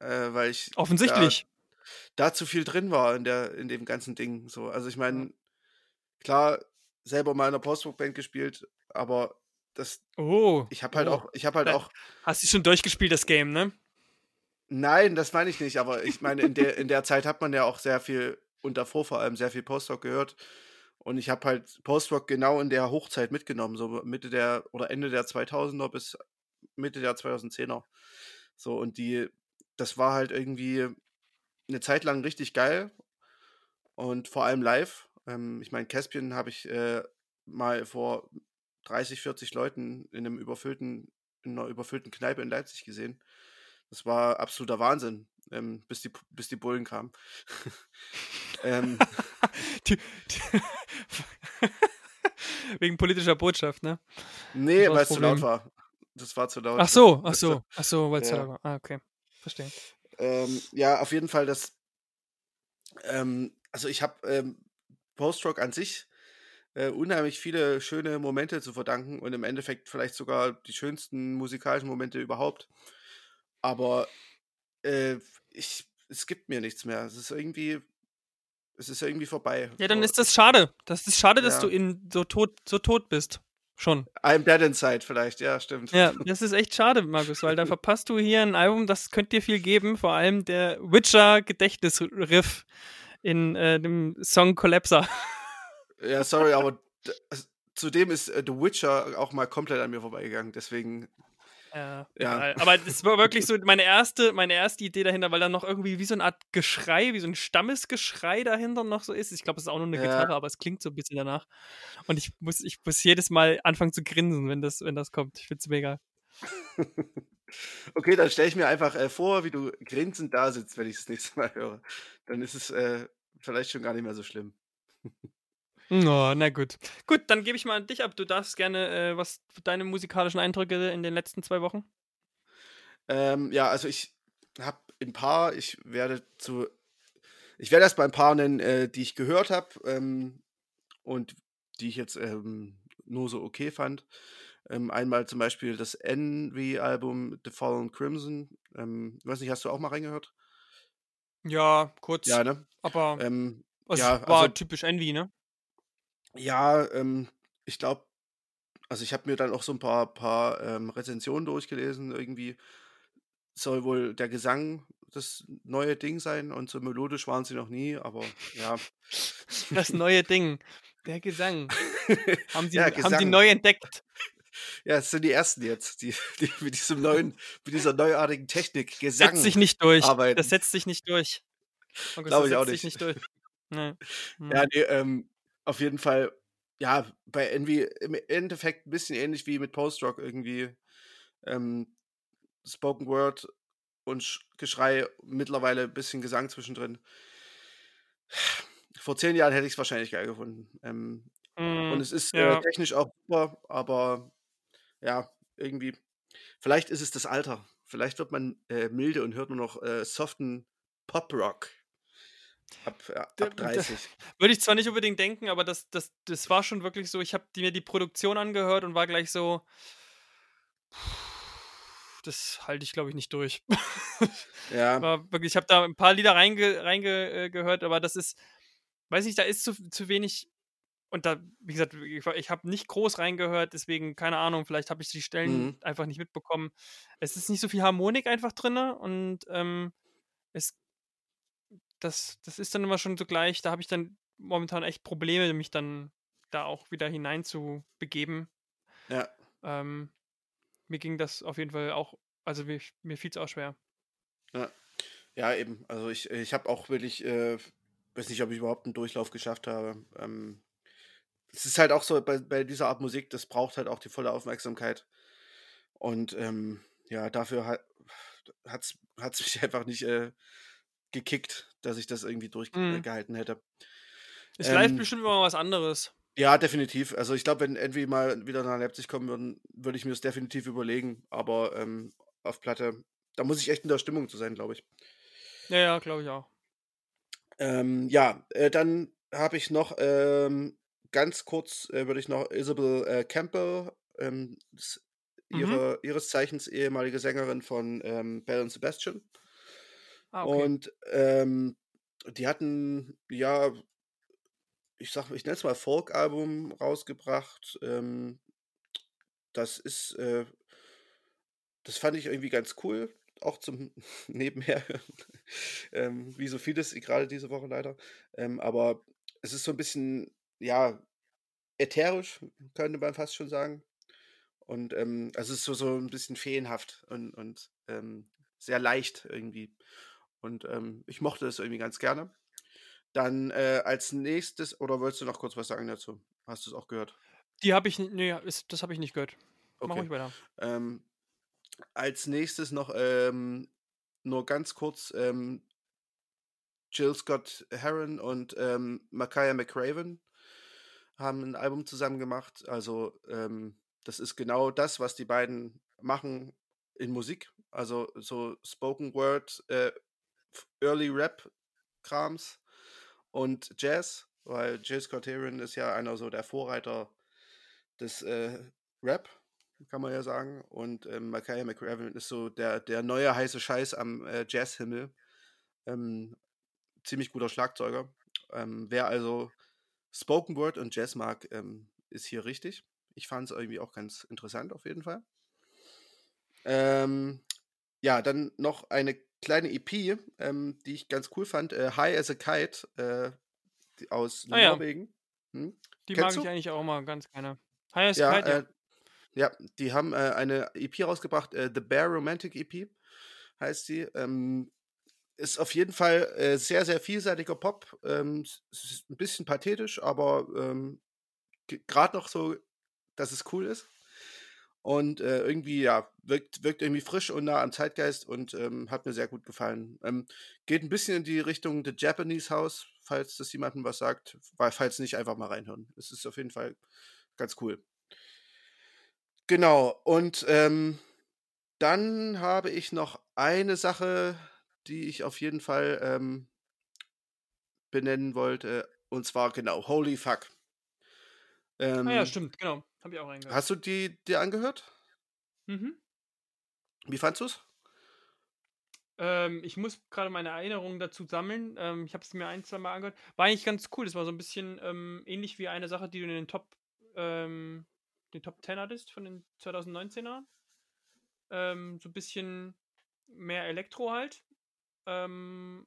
äh, weil ich Offensichtlich. da, da zu viel drin war in der in dem ganzen Ding. So, also ich meine, klar, selber mal in einer Post-Rock-Band gespielt, aber das, Oh. ich habe halt Oh. auch, ich habe halt auch, Hast du schon durchgespielt, das Game, ne? nein, das meine ich nicht, aber ich meine, in der in der Zeit hat man ja auch sehr viel und davor vor allem sehr viel Post-Rock gehört. Und ich habe halt Post-Rock genau in der Hochzeit mitgenommen, so Mitte der oder Ende der 2000er bis Mitte der 2010er. So, und die, das war halt irgendwie eine Zeit lang richtig geil und vor allem live. Ähm, ich meine, Caspian habe ich äh, mal vor 30, 40 Leuten in einem überfüllten, in einer überfüllten Kneipe in Leipzig gesehen. Das war absoluter Wahnsinn, ähm, bis, die, bis die Bullen kamen. (laughs) ähm, (laughs) Die, die (laughs) Wegen politischer Botschaft, ne? nee, weil es zu laut war. Das war zu laut. Ach so, ach so, ach so, weil's Ja. ja. war. Ah, okay. Verstehe. Ähm, ja, auf jeden Fall das. Ähm, also ich habe ähm, Post-Rock an sich äh, unheimlich viele schöne Momente zu verdanken und im Endeffekt vielleicht sogar die schönsten musikalischen Momente überhaupt. Aber äh, ich, es gibt mir nichts mehr. Es ist irgendwie, es ist irgendwie vorbei. Ja, dann ist das schade. Das ist schade, dass Ja. du in so tot, so tot bist. Schon. I'm dead inside vielleicht, ja, stimmt. Ja, (laughs) das ist echt schade, Markus, weil da verpasst du hier ein Album, das könnte dir viel geben, vor allem der Witcher-Gedächtnisriff in äh, dem Song Collapser. (laughs) Ja, sorry, aber es- zudem ist äh, The Witcher auch mal komplett an mir vorbeigegangen. Deswegen Ja, Ja. aber das war wirklich so meine erste, meine erste Idee dahinter, weil da noch irgendwie wie so eine Art Geschrei, wie so ein Stammesgeschrei dahinter noch so ist. Ich glaube, es ist auch nur eine Ja. Gitarre, aber es klingt so ein bisschen danach. Und ich muss, ich muss jedes Mal anfangen zu grinsen, wenn das, wenn das kommt. Ich find's mega. (laughs) Okay, dann stelle ich mir einfach äh, vor, wie du grinsend da sitzt, wenn ich das nächste Mal höre. Dann ist es äh, vielleicht schon gar nicht mehr so schlimm. Oh, na gut. Gut, dann gebe ich mal an dich ab. Du darfst gerne äh, was deine musikalischen Eindrücke in den letzten zwei Wochen. Ähm, ja, also ich habe ein paar, ich werde zu, ich werde erst mal ein paar nennen, äh, die ich gehört habe ähm, und die ich jetzt ähm, nur so okay fand. Ähm, einmal zum Beispiel das Envy-Album The Fallen Crimson. Ähm, weiß nicht, hast du auch mal reingehört? Ja, kurz. Ja, ne? Aber Ähm, es ja, war also- typisch Envy, ne? Ja, ähm, ich glaube, also ich habe mir dann auch so ein paar, paar ähm, Rezensionen durchgelesen. Irgendwie soll wohl der Gesang das neue Ding sein und so melodisch waren sie noch nie, aber ja. (laughs) Das neue Ding. Der Gesang. (laughs) Haben sie, Ja, haben sie Gesang. neu entdeckt. Ja, es sind die ersten jetzt, die, (laughs) die mit diesem neuen, mit dieser neuartigen Technik, Gesang. Setzt sich nicht durch. arbeiten. Das setzt sich nicht durch. August, Glaub das ich auch setzt sich nicht. nicht durch. Nee. Hm. Ja, nee, ähm, auf jeden Fall, ja, bei Envy im Endeffekt ein bisschen ähnlich wie mit Post-Rock irgendwie. Ähm, Spoken Word und Sch- Geschrei, mittlerweile ein bisschen Gesang zwischendrin. Vor zehn Jahren hätte ich es wahrscheinlich geil gefunden. Ähm, Hm, und es ist ja. äh, technisch auch super, aber ja, irgendwie, vielleicht ist es das Alter. Vielleicht wird man äh, milde und hört nur noch äh, soften Pop-Rock. Ab, D- ab d- 30. (laughs) Würde ich zwar nicht unbedingt denken, aber das, das, das war schon wirklich so. Ich habe mir die Produktion angehört und war gleich so. Das halte ich, glaube ich, nicht durch. (laughs) Ja. war wirklich, ich habe da ein paar Lieder reingehört, reinge, äh, gehört, aber das ist, weiß ich, da ist zu, zu wenig. Und da, wie gesagt, ich, habe nicht groß reingehört, deswegen, keine Ahnung, vielleicht habe ich die Stellen Mhm. einfach nicht mitbekommen. Es ist nicht so viel Harmonik einfach drin und ähm, es, das, das ist dann immer schon so gleich, da habe ich dann momentan echt Probleme, mich dann da auch wieder hinein zu begeben. Ja. Ähm, mir ging das auf jeden Fall auch, also mir, mir fiel es auch schwer. Ja, eben. Also ich, ich habe auch wirklich, äh, weiß nicht, ob ich überhaupt einen Durchlauf geschafft habe. Ähm, es ist halt auch so bei, bei dieser Art Musik, das braucht halt auch die volle Aufmerksamkeit. Und ähm, ja, dafür hat (laughs) hat's mich einfach nicht äh, gekickt, dass ich das irgendwie Mhm. durchgehalten hätte. Ist live Ähm, bestimmt immer was anderes. Ja, definitiv. Also ich glaube, wenn irgendwie mal wieder nach Leipzig kommen würden, würde ich mir das definitiv überlegen. Aber ähm, auf Platte, da muss ich echt in der Stimmung zu sein, glaube ich. Ja, ja, glaube ich auch. Ähm, ja, äh, dann habe ich noch ähm, ganz kurz, äh, würde ich noch Isabel äh, Campbell, ähm, Mhm. ihre, ihres Zeichens ehemalige Sängerin von ähm, Belle and Sebastian. Ah, okay. Und ähm, die hatten, ja, ich sag, ich nenne es mal Folk-Album rausgebracht. Ähm, das ist, äh, das fand ich irgendwie ganz cool, auch zum (laughs) Nebenher, ähm, wie so vieles, gerade diese Woche leider. Ähm, aber es ist so ein bisschen, ja, ätherisch, könnte man fast schon sagen. Und ähm, also es ist so, so ein bisschen feenhaft und, und ähm, sehr leicht irgendwie. Und ähm, ich mochte das irgendwie ganz gerne. Dann äh, als nächstes, oder wolltest du noch kurz was sagen dazu? Hast du es auch gehört? Die habe ich, nee, ist, das habe ich nicht gehört. Mach Okay. ruhig weiter. Ähm, als nächstes noch ähm, nur ganz kurz ähm, Jill Scott Heron und ähm, Makaya McRaven haben ein Album zusammen gemacht. Also ähm, das ist genau das, was die beiden machen in Musik. Also so Spoken Word, äh, Early Rap Krams und Jazz, weil Scott Heron ist ja einer so der Vorreiter des äh, Rap, kann man ja sagen. Und ähm, Makaya McRaven ist so der, der neue heiße Scheiß am äh, Jazzhimmel. Ähm, ziemlich guter Schlagzeuger. Ähm, wer also Spoken Word und Jazz mag, ähm, ist hier richtig. Ich fand es irgendwie auch ganz interessant auf jeden Fall. Ähm, ja, dann noch eine kleine EP, ähm, die ich ganz cool fand. Äh, High as a Kite äh, aus Ah ja. Norwegen. Hm? Die Kennst mag ich du? eigentlich auch mal ganz gerne. Hi, Ja, Kite, ja. äh, Ja, die haben äh, eine EP rausgebracht, äh, The Bear Romantic EP heißt sie. Ähm, ist auf jeden Fall äh, sehr, sehr vielseitiger Pop. Ähm, ist ein bisschen pathetisch, aber ähm, gerade noch so, dass es cool ist. Und äh, irgendwie, ja, wirkt, wirkt irgendwie frisch und nah am Zeitgeist und ähm, hat mir sehr gut gefallen. Ähm, geht ein bisschen in die Richtung The Japanese House, falls das jemandem was sagt, weil falls nicht, einfach mal reinhören. Es ist auf jeden Fall ganz cool. Genau, und ähm, dann habe ich noch eine Sache, die ich auf jeden Fall ähm, benennen wollte, und zwar genau, Holy Fuck. Ähm, ah ja, stimmt, genau. Hab ich auch reingehört. Hast du die dir angehört? Mhm. Wie fandst du es? Ähm, ich muss gerade meine Erinnerungen dazu sammeln. Ähm, ich habe es mir ein, zwei Mal angehört. War eigentlich ganz cool. Das war so ein bisschen ähm, ähnlich wie eine Sache, die du in den Top, ähm, den Top 10 hattest von den 2019er. Ähm, so ein bisschen mehr Elektro halt. Ähm,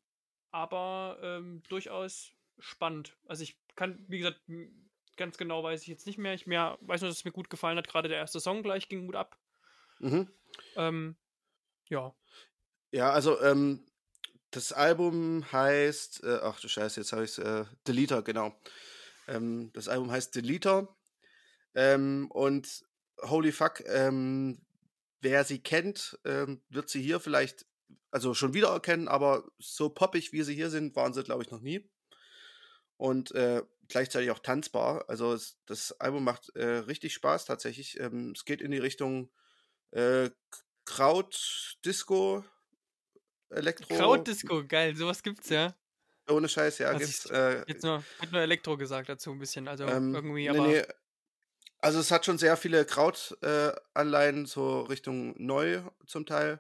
aber durchaus spannend. Also ich kann, wie gesagt, ganz genau weiß ich jetzt nicht mehr. Ich mehr, weiß nur, dass es mir gut gefallen hat. Gerade der erste Song gleich ging gut ab. Mhm. Ähm, ja. Ja, also ähm, das Album heißt, äh, ach du Scheiße, jetzt habe ich es, äh, Deleter, genau. Ähm, das Album heißt Deleter. Ähm, und holy fuck, ähm, wer sie kennt, ähm, wird sie hier vielleicht, also schon wieder erkennen, aber so poppig wie sie hier sind, waren sie, glaube ich, noch nie. Und äh, gleichzeitig auch tanzbar. Also es, das Album macht äh, richtig Spaß tatsächlich. Ähm, es geht in die Richtung äh, Kraut, Disco, Elektro. Krautdisco, geil, sowas gibt's ja. Ohne Scheiß, ja. gibt's, äh, jetzt nur, hat nur Elektro gesagt dazu ein bisschen, also ähm, irgendwie, aber. Nee, nee. Also es hat schon sehr viele Krautanleihen, äh, so Richtung neu zum Teil,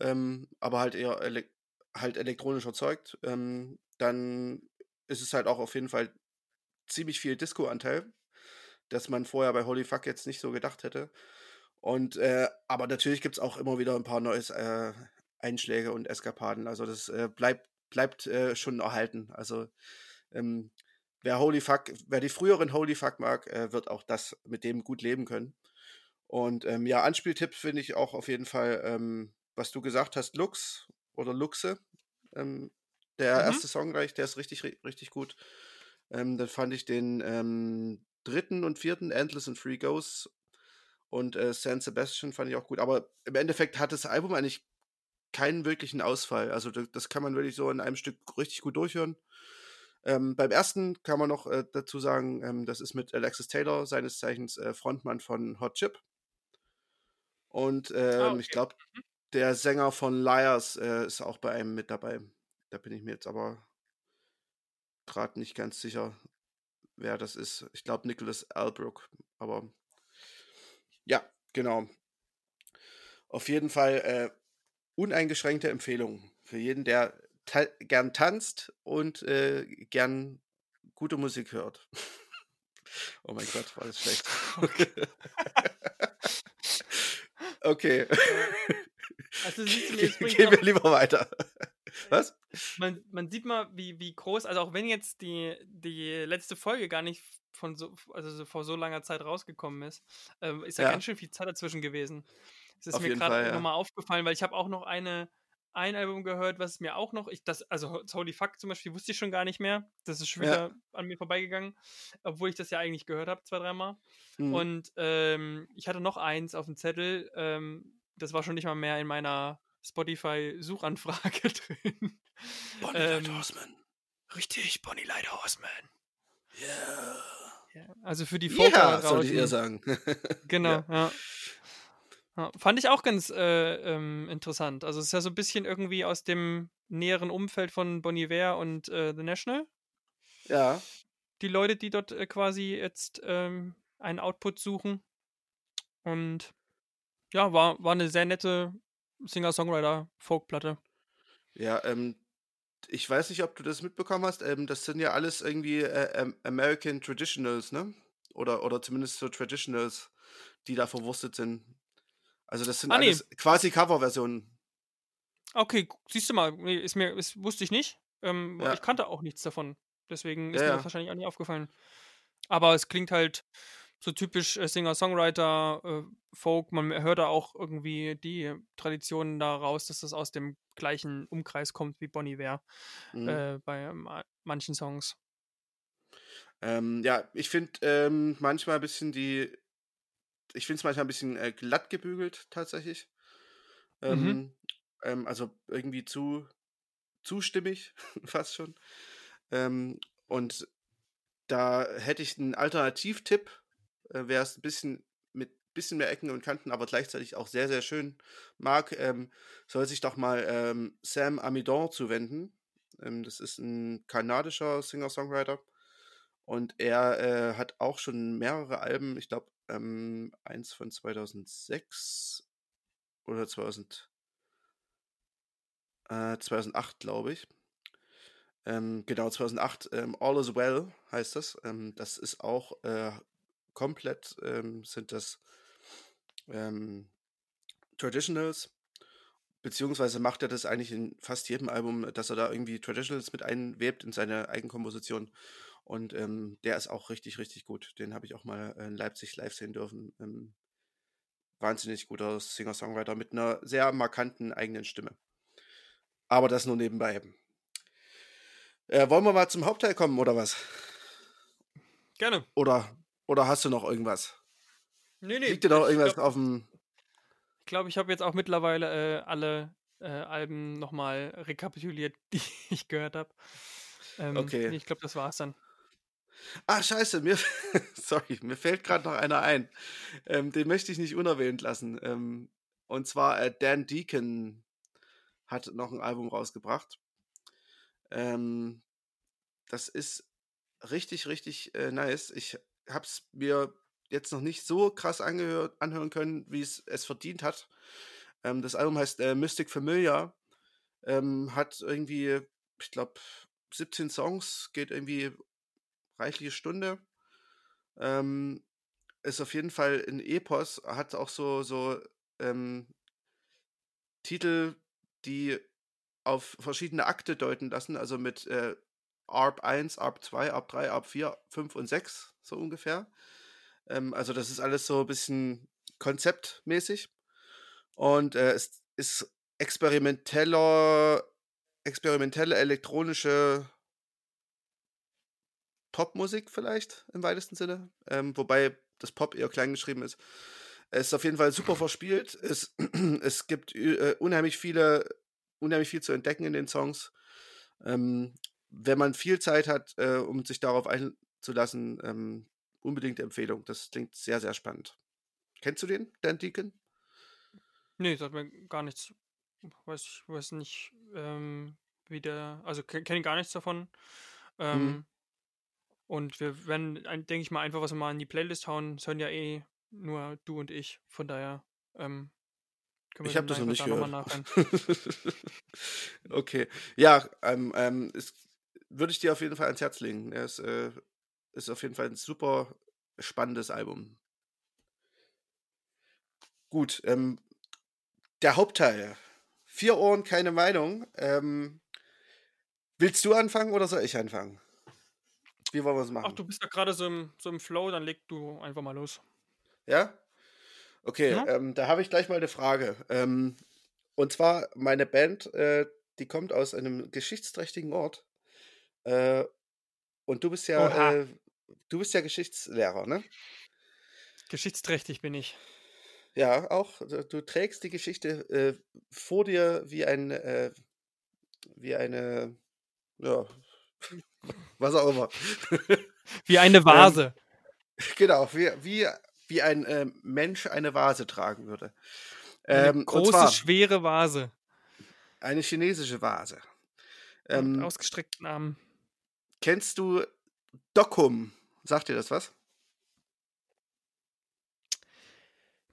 ähm, aber halt eher ele halt elektronisch erzeugt. Ähm, dann ist es halt auch auf jeden Fall ziemlich viel Disco-Anteil, dass man vorher bei Holy Fuck jetzt nicht so gedacht hätte. Und äh, aber natürlich gibt es auch immer wieder ein paar neue äh, Einschläge und Eskapaden. Also das äh, bleibt, bleibt äh, schon erhalten. Also ähm, wer Holy Fuck, wer die früheren Holy Fuck mag, äh, wird auch das mit dem gut leben können. Und ähm, ja, Anspieltipp finde ich auch auf jeden Fall, ähm, was du gesagt hast, Lux oder Luxe. Ähm, der mhm. erste Song gleich, der ist richtig, richtig gut. Ähm, dann fand ich den ähm, dritten und vierten, Endless and Free Goes und äh, San Sebastian fand ich auch gut. Aber im Endeffekt hat das Album eigentlich keinen wirklichen Ausfall. Also das kann man wirklich so in einem Stück richtig gut durchhören. Ähm, beim ersten kann man noch äh, dazu sagen, ähm, das ist mit Alexis Taylor, seines Zeichens äh, Frontmann von Hot Chip. Und ah, ähm, ah, okay. ich glaube, mhm. Der Sänger von Liars äh, ist auch bei einem mit dabei. Da bin ich mir jetzt aber gerade nicht ganz sicher, wer das ist. Ich glaube Nicholas Albrook, aber ja, genau. Auf jeden Fall äh, uneingeschränkte Empfehlung für jeden, der ta gern tanzt und äh, gern gute Musik hört. (laughs) oh mein Gott, war das schlecht. (laughs) okay. (laughs) Also, Gehen wir lieber weiter. Was? Man, man sieht mal, wie, wie groß, also auch wenn jetzt die, die letzte Folge gar nicht von so, also so vor so langer Zeit rausgekommen ist, äh, ist ja, ja, ganz schön viel Zeit dazwischen gewesen. Es ist Auf mir gerade ja. nochmal aufgefallen, weil ich habe auch noch eine, ein Album gehört, was mir auch noch, ich das, also Holy Fuck zum Beispiel wusste ich schon gar nicht mehr. Das ist schon wieder ja. an mir vorbeigegangen, obwohl ich das ja eigentlich gehört habe, zwei, dreimal. Mhm. Und ähm, ich hatte noch eins auf dem Zettel, ähm, das war schon nicht mal mehr in meiner Spotify-Suchanfrage (laughs) drin. Bonnie ähm, Light Horseman. Richtig, Bonnie Light Horseman. Yeah. Ja, also für die Fotos. Ja, soll ich eher sagen. (laughs) genau, ja. ja. ja. Fand ich auch ganz äh, ähm, interessant. Also es ist ja so ein bisschen irgendwie aus dem näheren Umfeld von Bon Iver und äh, The National. Ja. Die Leute, die dort äh, quasi jetzt ähm, einen Output suchen. Und ja, war, war eine sehr nette Singer-Songwriter-Folkplatte. Ja, ähm, ich weiß nicht, ob du das mitbekommen hast. Ähm, das sind ja alles irgendwie äh, American Traditionals, ne? Oder, oder zumindest so Traditionals, die da verwurstet sind. Also das sind ah, alles nee. quasi Coverversionen. Okay, siehst du mal, ist mir, ist, wusste ich nicht. Ähm, ja. Ich kannte auch nichts davon. Deswegen ist ja, mir das wahrscheinlich auch nicht aufgefallen. Aber es klingt halt so typisch äh, Singer-Songwriter, äh, Folk. Man hört da auch irgendwie die Traditionen da raus, dass das aus dem gleichen Umkreis kommt wie Bonnie Ware Mhm. äh, bei ma manchen Songs. Ähm, ja, ich finde ähm, manchmal ein bisschen die. Ich finde es manchmal ein bisschen äh, glatt gebügelt, tatsächlich. Mhm. Ähm, ähm, also irgendwie zu zustimmig, (laughs) fast schon. Ähm, und da hätte ich einen Alternativtipp, äh, wer es ein bisschen mit bisschen mehr Ecken und Kanten, aber gleichzeitig auch sehr, sehr schön mag, ähm, soll sich doch mal ähm, Sam Amidon zuwenden. Ähm, das ist ein kanadischer Singer-Songwriter. Und er äh, hat auch schon mehrere Alben, ich glaube, ähm, eins von 2006 oder 2000, äh, 2008, glaube ich. Ähm, genau, 2008, ähm, All is Well heißt das. Das ist auch äh, komplett, ähm, sind das ähm, Traditionals. Beziehungsweise macht er das eigentlich in fast jedem Album, dass er da irgendwie Traditionals mit einwebt in seine Eigenkomposition. Und ähm, der ist auch richtig, richtig gut. Den habe ich auch mal in Leipzig live sehen dürfen. Ähm, wahnsinnig guter Singer-Songwriter mit einer sehr markanten eigenen Stimme. Aber das nur nebenbei. Äh, wollen wir mal zum Hauptteil kommen oder was? Gerne. Oder, oder hast du noch irgendwas? Nee, nee. Liegt dir noch irgendwas glaube, auf dem. ich, glaub, ich habe jetzt auch mittlerweile äh, alle äh, Alben nochmal rekapituliert, (laughs) die ich gehört habe. Ähm, Okay. nee, Ich glaube, das war's dann. Ah, scheiße, mir, (laughs) sorry, mir fällt gerade noch einer ein. Ähm, den möchte ich nicht unerwähnt lassen. Ähm, und zwar äh, Dan Deacon hat noch ein Album rausgebracht. Ähm, das ist richtig, richtig äh, nice. Ich habe es mir jetzt noch nicht so krass angehört, anhören können, wie es es verdient hat. Ähm, das Album heißt äh, Mystic Familiar. Ähm, hat irgendwie, ich glaube, 17 Songs, geht irgendwie reichliche Stunde. Ähm, ist auf jeden Fall ein Epos, hat auch so, so ähm, Titel, die auf verschiedene Akte deuten lassen, also mit äh, ARP 1, ARP 2, ARP 3, ARP 4, 5 und 6, so ungefähr. Ähm, also das ist alles so ein bisschen konzeptmäßig. Und äh, es ist experimenteller, experimentelle elektronische Popmusik vielleicht im weitesten Sinne, ähm, wobei das Pop eher klein geschrieben ist. Es ist auf jeden Fall super verspielt. Es, (clears throat) es gibt äh, unheimlich viele, unheimlich viel zu entdecken in den Songs. Ähm, wenn man viel Zeit hat, äh, um sich darauf einzulassen, ähm, unbedingt Empfehlung. Das klingt sehr, sehr spannend. Kennst du den, Dan Deacon? Nee, sagt mir gar nichts. Weiß, ich weiß nicht, ähm, wie der. Also ke- kenne gar nichts davon. Ähm, Mhm. Und wir werden, denke ich mal, einfach was mal in die Playlist hauen. Das hören ja eh nur du und ich. Von daher ähm, können wir Ich habe das noch nicht da nochmal gehört. (laughs) okay. Ja, ähm, ähm, würde ich dir auf jeden Fall ans Herz legen. Er ist, äh, ist auf jeden Fall ein super spannendes Album. Gut, ähm, der Hauptteil. Vier Ohren, keine Meinung. Ähm, willst du anfangen oder soll ich anfangen? Wie wollen wir es Ach, machen? du bist ja gerade so im, so im Flow, dann leg du einfach mal los. Ja? Okay, Ja? ähm, da habe ich gleich mal eine Frage. Ähm, und zwar, meine Band, äh, die kommt aus einem geschichtsträchtigen Ort. Äh, und du bist ja, äh, du bist ja Geschichtslehrer, ne? Geschichtsträchtig bin ich. Ja, auch. Du, trägst die Geschichte äh, vor dir wie ein, äh, wie eine, ja, (laughs) was auch immer. Wie eine (laughs) Ähm, Vase. genau, wie, wie, wie ein äh, Mensch eine Vase tragen würde. Eine Ähm, und große, zwar schwere Vase. eine chinesische Vase. Mit Ähm, ausgestreckten Armen. Kennst du Dockum? Sagt dir das was?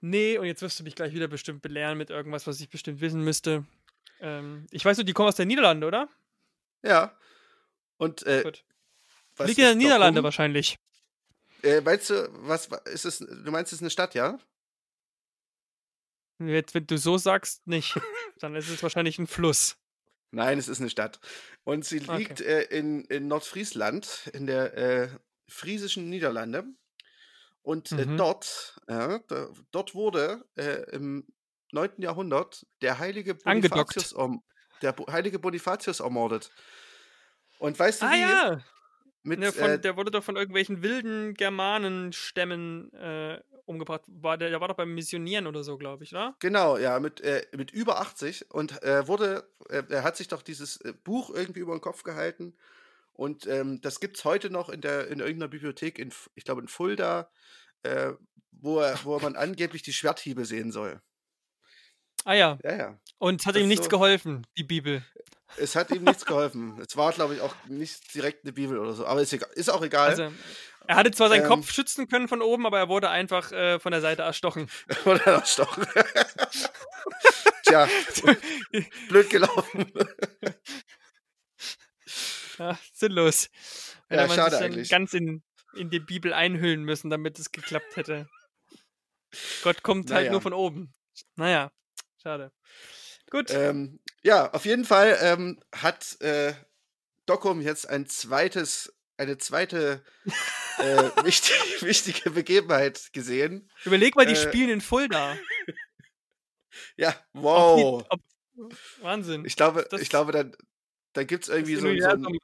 Nee, und jetzt wirst du mich gleich wieder bestimmt belehren mit irgendwas, was ich bestimmt wissen müsste. Ähm, ich weiß nur, die kommen aus der Niederlande, oder? Ja. Und äh, Liegt in der ist Niederlande Dokkum? wahrscheinlich. Äh, meinst du, was wa- ist es? Du meinst, es ist eine Stadt, ja? Jetzt, wenn du so sagst, nicht. (laughs) Dann ist es wahrscheinlich ein Fluss. Nein, es ist eine Stadt. Und sie Okay. liegt äh, in, in Nordfriesland, in der äh, friesischen Niederlande. Und äh, Mhm. dort, ja, da, dort wurde äh, im 9. Jahrhundert der heilige. Bonifatius, erm- der Bo heilige Bonifatius ermordet. Und weißt du Ah wie? ja, Mit, ne, von, äh, der wurde doch von irgendwelchen wilden Germanenstämmen äh, umgebracht. War der, der war doch beim Missionieren oder so, glaube ich, oder? Genau, ja, mit, äh, mit über 80 und äh, wurde, äh, er hat sich doch dieses äh, Buch irgendwie über den Kopf gehalten und ähm, das gibt es heute noch in, der, in irgendeiner Bibliothek, in, ich glaube in Fulda, äh, wo, er, wo man angeblich die Schwerthiebe sehen soll. Ah ja, Ja, ja. und es hat Das ihm nichts so- geholfen, die Bibel. Es hat ihm nichts (laughs) geholfen. Es war, glaube ich, auch nicht direkt eine Bibel oder so, aber ist, egal, ist auch egal. Also, er hatte zwar seinen Ähm. Kopf schützen können von oben, aber er wurde einfach äh, von der Seite erstochen. (laughs) Oder erstochen. (laughs) Tja, blöd gelaufen. Ja, sinnlos. Ja, man schade sich dann eigentlich. ganz in, in die Bibel einhüllen müssen, damit es geklappt hätte. Gott kommt halt Naja. nur von oben. Naja, schade. Gut. Ähm, ja, auf jeden Fall ähm, hat äh, Dockum jetzt ein zweites, eine zweite äh, (laughs) wichtig, (laughs) wichtige Begebenheit gesehen. Überleg mal, die äh, spielen in Fulda. (laughs) Ja, Ob wow. die, ob, Wahnsinn. Ich glaube, das- ich glaube, dann, dann gibt es irgendwie so, ein- so ein,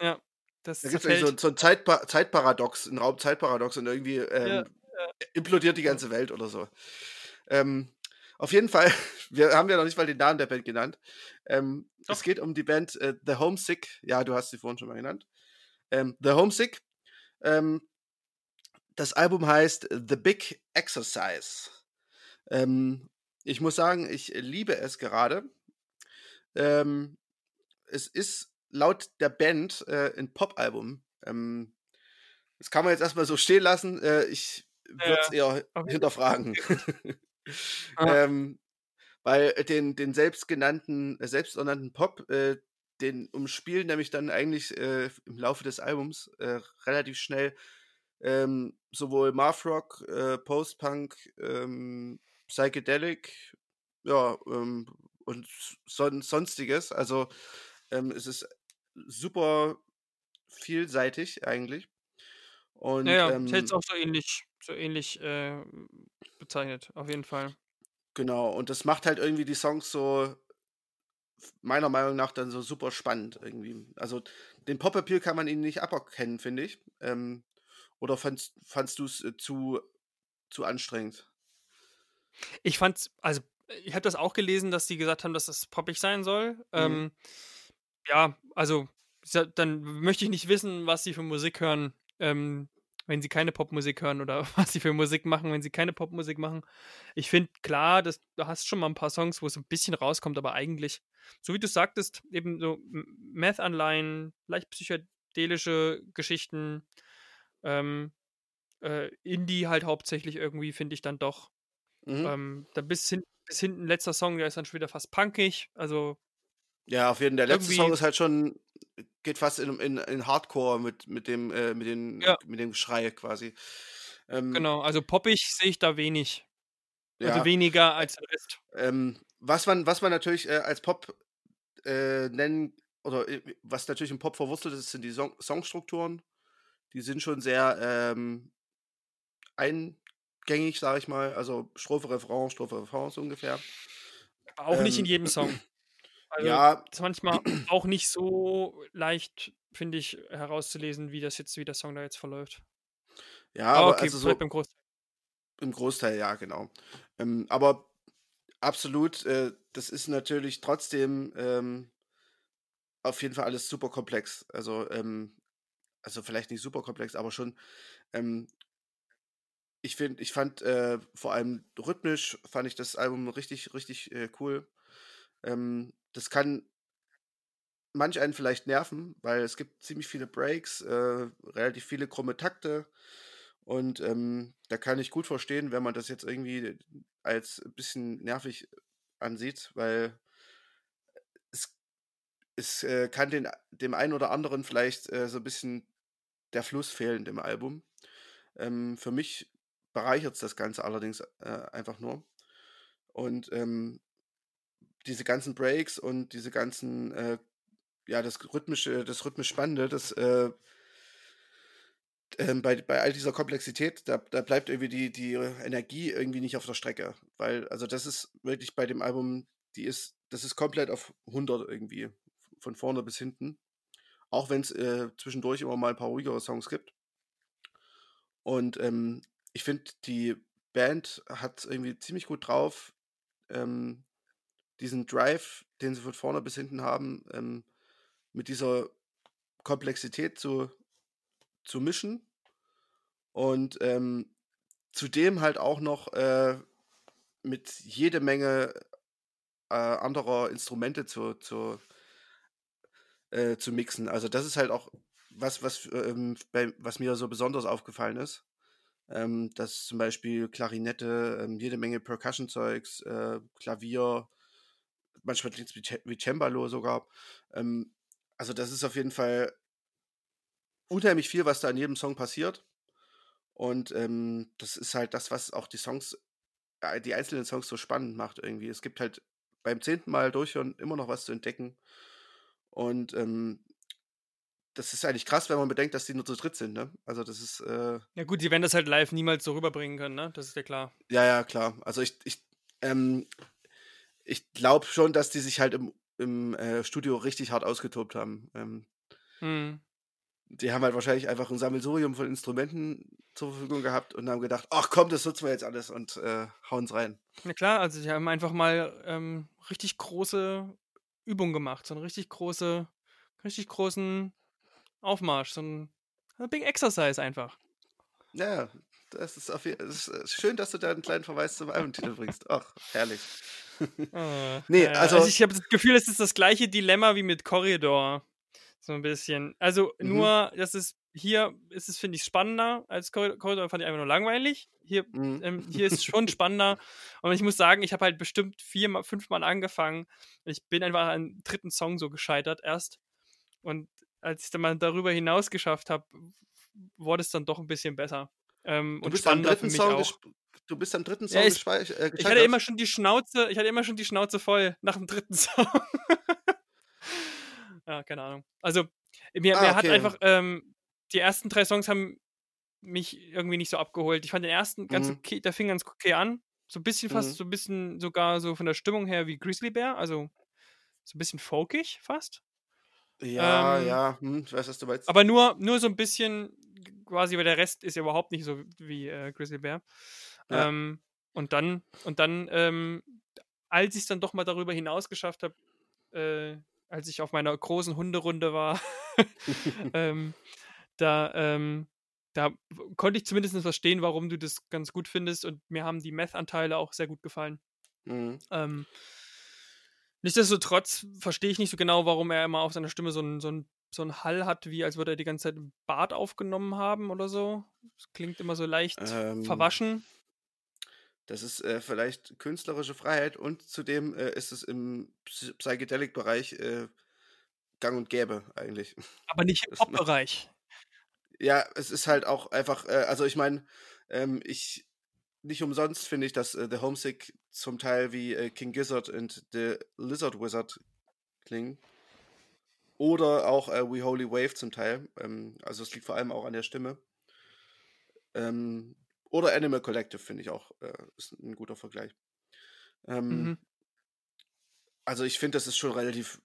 ja, das da gibt's irgendwie so, so ein Zeitpa Zeitparadox, ein Raumzeitparadox und irgendwie ähm, Ja, implodiert die ganze Welt oder so. Ähm, auf jeden Fall, (laughs) wir haben ja noch nicht mal den Namen der Band genannt. Ähm, es geht um die Band äh, The Homesick. Ja, du hast sie vorhin schon mal genannt. Ähm, The Homesick. Ähm, das Album heißt The Big Exercise. Ähm, ich muss sagen, ich liebe es gerade. Ähm, es ist laut der Band äh, ein Pop-Album. Ähm, das kann man jetzt erstmal so stehen lassen. Äh, ich würde es eher hinterfragen. (laughs) Ah. ähm, weil den, den selbstgenannten, äh, selbsternannten Pop, äh, den umspielen nämlich dann eigentlich äh, im Laufe des Albums äh, relativ schnell ähm, sowohl Math Rock, äh, Post-Punk, ähm, Psychedelic, ja, ähm, und son sonstiges. Also ähm, es ist super vielseitig eigentlich. Und Ja, ja, ähm, auch so ähnlich, so ähnlich äh, bezeichnet, auf jeden Fall. Genau, und das macht halt irgendwie die Songs so, meiner Meinung nach, dann so super spannend irgendwie. Also den Pop-Appeal kann man ihnen nicht aberkennen, finde ich. Ähm, oder fandst, fandst du es äh, zu, zu anstrengend? Ich fand's, also ich habe das auch gelesen, dass die gesagt haben, dass das poppig sein soll. Ähm, ja, also dann möchte ich nicht wissen, was sie für Musik hören, ähm, wenn sie keine Popmusik hören oder (laughs) was sie für Musik machen, wenn sie keine Popmusik machen. Ich finde klar, dass du hast schon mal ein paar Songs, wo es ein bisschen rauskommt, aber eigentlich, so wie du sagtest, eben so M- Meth-Anleihen, leicht psychedelische Geschichten, ähm, äh, Indie halt hauptsächlich irgendwie, finde ich dann doch. Mhm. Ähm, da bis, hin, bis hinten letzter Song, der ist dann schon wieder fast punkig. Also, ja, auf jeden Fall. Der letzte Song ist halt schon, geht fast in, in, in Hardcore mit, mit, dem, äh, mit, den, Ja. mit dem Geschrei quasi. Ähm, genau, also poppig sehe ich da wenig. ja. Also weniger als der Rest. Ähm, was, man, was man natürlich äh, als Pop äh, nennen, oder äh, was natürlich im Pop verwurzelt ist, sind die Song Songstrukturen. Die sind schon sehr ähm, eingängig, sage ich mal. Also Strophe, Refrain, Strophe, Refrain so ungefähr. Aber auch nicht in Ähm, jedem Song. Also, ja, ist manchmal auch nicht so leicht, finde ich, herauszulesen, wie das jetzt, wie der Song da jetzt verläuft. ja, Aber aber okay, also so beim Großteil. im Großteil, ja, genau. Ähm, aber absolut, äh, das ist natürlich trotzdem ähm, auf jeden Fall alles super komplex. Also, ähm, also vielleicht nicht super komplex, aber schon. Ähm, ich finde, ich fand äh, vor allem rhythmisch fand ich das Album richtig, richtig äh, cool. Ähm, das kann manch einen vielleicht nerven, weil es gibt ziemlich viele Breaks, äh, relativ viele krumme Takte. Und ähm, da kann ich gut verstehen, wenn man das jetzt irgendwie als ein bisschen nervig ansieht, weil es, es äh, kann den, dem einen oder anderen vielleicht äh, so ein bisschen der Fluss fehlen im Album. Ähm, für mich bereichert es das Ganze allerdings äh, einfach nur. Und ähm, diese ganzen Breaks und diese ganzen, äh, ja, das rhythmische, das rhythmisch Spannende, das äh, ähm, bei, bei all dieser Komplexität, da, da bleibt irgendwie die, die Energie irgendwie nicht auf der Strecke. Weil, also das ist wirklich bei dem Album, die ist, das ist komplett auf 100 irgendwie, von vorne bis hinten. Auch wenn es äh, zwischendurch immer mal ein paar ruhigere Songs gibt. Und ähm, ich finde, die Band hat irgendwie ziemlich gut drauf, ähm, diesen Drive, den sie von vorne bis hinten haben, ähm, mit dieser Komplexität zu, zu mischen und ähm, zudem halt auch noch äh, mit jede Menge äh, anderer Instrumente zu, zu, äh, zu mixen. Also das ist halt auch was, was, ähm, bei, was mir so besonders aufgefallen ist. Ähm, dass zum Beispiel Klarinette, ähm, jede Menge Percussion-Zeugs, äh, Klavier, manchmal klingt es wie, Cembalo sogar. Ähm, also das ist auf jeden Fall unheimlich viel, was da in jedem Song passiert. Und ähm, das ist halt das, was auch die Songs, äh, die einzelnen Songs so spannend macht irgendwie. Es gibt halt beim zehnten Mal durchhören immer noch was zu entdecken. Und ähm, das ist eigentlich krass, wenn man bedenkt, dass die nur zu dritt sind, ne? Also das ist. Äh, ja gut, die werden das halt live niemals so rüberbringen können, ne? Das ist ja klar. Ja, ja, klar. Also ich, ich, ähm, ich glaube schon, dass die sich halt im, im äh, Studio richtig hart ausgetobt haben. Ähm, hm die haben halt wahrscheinlich einfach ein Sammelsurium von Instrumenten zur Verfügung gehabt und haben gedacht, ach komm, das nutzen wir jetzt alles und äh, hauen's rein. Na klar, also die haben einfach mal ähm, richtig große Übungen gemacht, so einen richtig große, richtig großen Aufmarsch, so ein, Big Exercise einfach. Ja, das ist, auf, das ist schön, dass du da einen kleinen Verweis zum Albumtitel bringst. Ach, herrlich. Oh, nee, ja, also, also ich habe das Gefühl, es ist das gleiche Dilemma wie mit Corridor. So ein bisschen. Also mhm. nur, das ist hier ist es, finde ich, spannender als Corridor, fand ich einfach nur langweilig. Hier, mhm. ähm, hier ist es schon (laughs) spannender. Und ich muss sagen, ich habe halt bestimmt viermal, fünfmal angefangen. Ich bin einfach an dritten Song so gescheitert erst. Und als ich dann mal darüber hinaus geschafft habe, wurde es dann doch ein bisschen besser. Ähm, du, bist am dritten Song du bist am dritten Song ja, ich, äh, ich hatte immer schon die Schnauze, ich hatte immer schon die Schnauze voll nach dem dritten (laughs) Song. Ja, keine Ahnung. Also, mir, ah, mir okay. hat einfach, ähm, die ersten drei Songs haben mich irgendwie nicht so abgeholt. Ich fand den ersten ganz mhm. okay, der fing ganz okay an. So ein bisschen fast, mhm. so ein bisschen sogar so von der Stimmung her wie Grizzly Bear, also so ein bisschen folkig fast. Ja, ähm, ja, hm, ich weiß, was du meinst. Aber nur, nur so ein bisschen, quasi, weil der Rest ist ja überhaupt nicht so wie äh, Grizzly Bear. Ja. Ähm, und dann, und dann, ähm, als ich es dann doch mal darüber hinaus geschafft habe, äh, als ich auf meiner großen Hunderunde war, (laughs) (laughs) ähm, da, ähm, da konnte ich zumindest verstehen, warum du das ganz gut findest und mir haben die Meth-Anteile auch sehr gut gefallen. Mhm. Ähm, nichtsdestotrotz verstehe ich nicht so genau, warum er immer auf seiner Stimme so einen so so ein Hall hat, wie als würde er die ganze Zeit im Bart aufgenommen haben oder so. Das klingt immer so leicht ähm, verwaschen. Das ist äh, vielleicht künstlerische Freiheit und zudem äh, ist es im Psychedelic-Bereich äh, gang und gäbe eigentlich. Aber nicht im (laughs) Pop-Bereich. Ja, es ist halt auch einfach, äh, also ich meine, ähm, ich, nicht umsonst finde ich, dass äh, The Homesick zum Teil wie äh, King Gizzard und The Lizard Wizard klingen. Oder auch We Holy Wave zum Teil. Ähm, also es liegt vor allem auch an der Stimme. Ähm, oder Animal Collective finde ich auch, äh, ist ein guter Vergleich. Ähm, mhm. Also ich finde, das ist schon relativ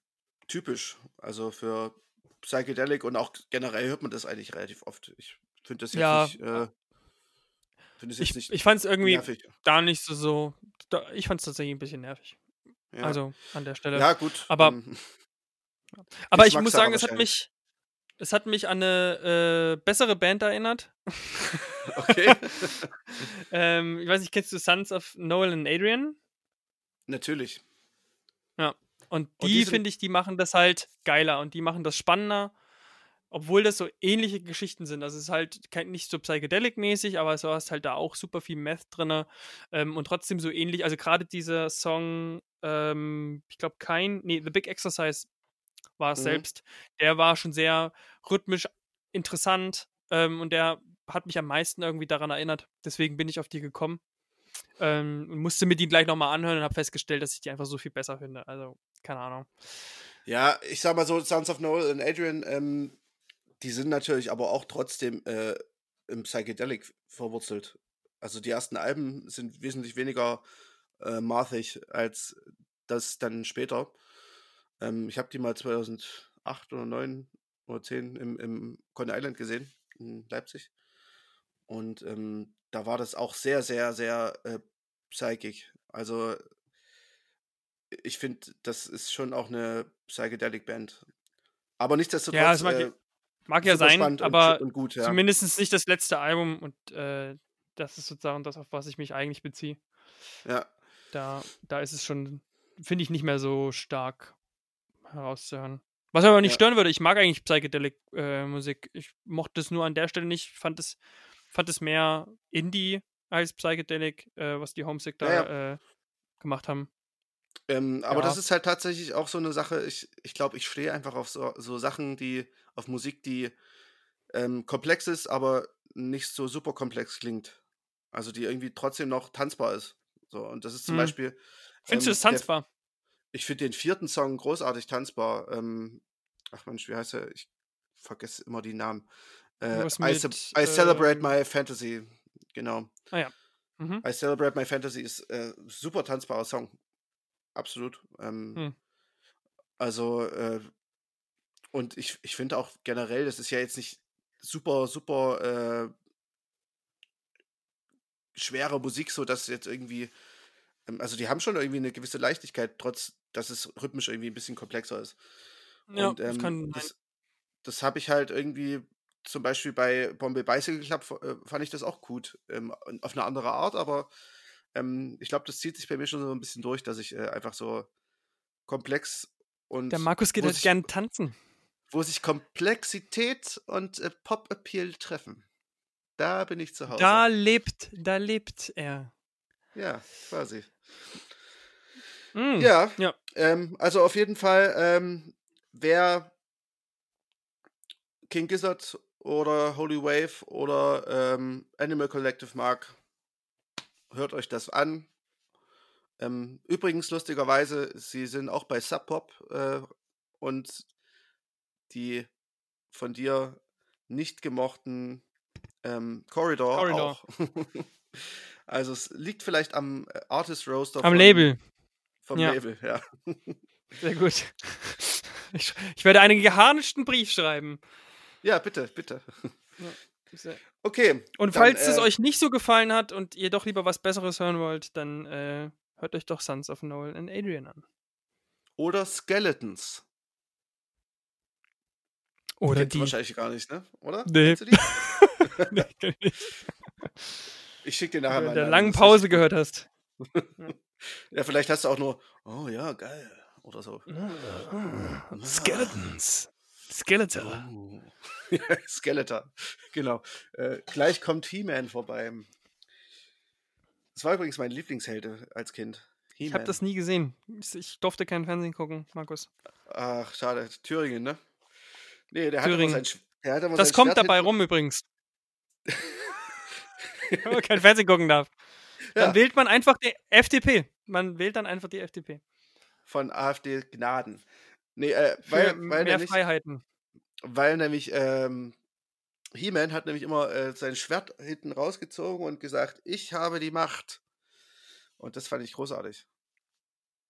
typisch. Also für Psychedelic und auch generell hört man das eigentlich relativ oft. Ich finde das jetzt ja. nicht. Äh, find ich nicht ich fand es irgendwie nervig. da nicht so. so da, ich fand es tatsächlich ein bisschen nervig. Ja. Also an der Stelle. Ja, gut. Aber, ähm, aber ich muss sagen, es hat mich. Es hat mich an eine äh, bessere Band erinnert. (laughs) Okay. (laughs) ähm, ich weiß nicht, kennst du Sons of Noel und Adrian? Natürlich. Ja. Und die, die finde ich, die machen das halt geiler und die machen das spannender, obwohl das so ähnliche Geschichten sind. Also es ist halt nicht so psychedelic-mäßig, aber du hast halt da auch super viel Meth drin ähm, und trotzdem so ähnlich. Also gerade dieser Song, ähm, ich glaube kein, nee, The Big Exercise war es mhm. selbst, der war schon sehr rhythmisch interessant ähm, und der hat mich am meisten irgendwie daran erinnert. Deswegen bin ich auf die gekommen. Ähm, und musste mir die gleich nochmal anhören und habe festgestellt, dass ich die einfach so viel besser finde. Also, keine Ahnung. Ja, ich sag mal so, Sons of Noel und Adrian, ähm, die sind natürlich aber auch trotzdem äh, im Psychedelic verwurzelt. Also die ersten Alben sind wesentlich weniger äh, mathig als das dann später. Ähm, ich habe die mal 2008 oder 2009 oder 10 im, im Coney Island gesehen, in Leipzig. Und ähm, da war das auch sehr, sehr, sehr äh, psychic. Also ich finde, das ist schon auch eine Psychedelic Band. Aber nichtsdestotrotz. Ja, es mag, äh, mag ja sein, aber und, und gut, ja. zumindest nicht das letzte Album und äh, das ist sozusagen das, auf was ich mich eigentlich beziehe. ja. Da, da ist es schon, finde ich, nicht mehr so stark herauszuhören. Was aber nicht Ja. stören würde, ich mag eigentlich Psychedelic-Musik. ich mochte es nur an der Stelle nicht, fand es, fand es mehr Indie als Psychedelic, äh, was die Homesick da Ja, Äh, gemacht haben. Ähm, aber das Ja. ist halt tatsächlich auch so eine Sache. Ich, ich glaube, ich stehe einfach auf so, so Sachen, die, auf Musik, die ähm, komplex ist, aber nicht so super komplex klingt. Also die irgendwie trotzdem noch tanzbar ist. So, und das ist zum Hm. Beispiel, Findest du ähm, es der, tanzbar? Ich finde den vierten Song großartig tanzbar. Ähm, ach Mensch, wie heißt er? Ich vergesse immer die Namen. Äh, I, ce- I Celebrate ähm, My Fantasy. Genau. Ah ja. Mhm. I Celebrate My Fantasy ist äh, super tanzbarer Song. Absolut. Ähm, Hm. Also, äh, und ich, ich finde auch generell, das ist ja jetzt nicht super, super äh, schwere Musik, so dass jetzt irgendwie, ähm, also die haben schon irgendwie eine gewisse Leichtigkeit, trotz dass es rhythmisch irgendwie ein bisschen komplexer ist. Ja, Und das ähm, kann sein. das, das habe ich halt irgendwie zum Beispiel bei Bombay Bicycle Club äh, fand ich das auch gut. Ähm, auf eine andere Art, aber ähm, ich glaube, das zieht sich bei mir schon so ein bisschen durch, dass ich äh, einfach so komplex Der und Markus geht halt sich, gern tanzen. wo sich Komplexität und äh, Pop-Appeal treffen. Da bin ich zu Hause. Da lebt, da lebt er. Ja, quasi. Mm. Ja, Ja. ähm, also auf jeden Fall, ähm, wer King Gizzard oder Holy Wave oder ähm, Animal Collective mag, hört euch das an. Ähm, übrigens, lustigerweise, sie sind auch bei Sub Pop äh, und die von dir nicht gemochten ähm, Corridor, Corridor. auch. (laughs) also es liegt vielleicht am äh, Artist Roaster Am von, Label. Vom Ja. Label, ja. Sehr gut. Ich, ich werde einen geharnischten Brief schreiben. Ja, bitte, bitte. Sehr- Okay. Und dann, falls es äh, euch nicht so gefallen hat und ihr doch lieber was Besseres hören wollt, dann äh, hört euch doch Sons of Noel and Adrian an. Oder Skeletons. Oder Kennst die. wahrscheinlich gar nicht, ne? Oder? Nee. (laughs) Nee, ich schicke dir nachher mal. in der langen Pause gehört hast. (laughs) Ja, vielleicht hast du auch nur, oh ja, geil. Oder so. Skeletons. Skeletor. Oh. (laughs) Ja, Skeletor. Genau. Äh, gleich kommt He-Man vorbei. Das war übrigens mein Lieblingsheld äh, als Kind. Ich habe das nie gesehen. Ich durfte kein Fernsehen gucken, Markus. Ach, schade. Thüringen, ne? Nee, der hat immer Thüringen. sein, hat immer Das sein kommt Schwert dabei rum übrigens. (laughs) Wenn man kein Fernsehen gucken darf. Dann Ja. wählt man einfach die FDP. Man wählt dann einfach die FDP. von AfD Gnaden. Nee, äh, weil, weil, mehr nämlich, Freiheiten. weil nämlich ähm, He-Man hat nämlich immer äh, sein Schwert hinten rausgezogen und gesagt, ich habe die Macht. Und das fand ich großartig.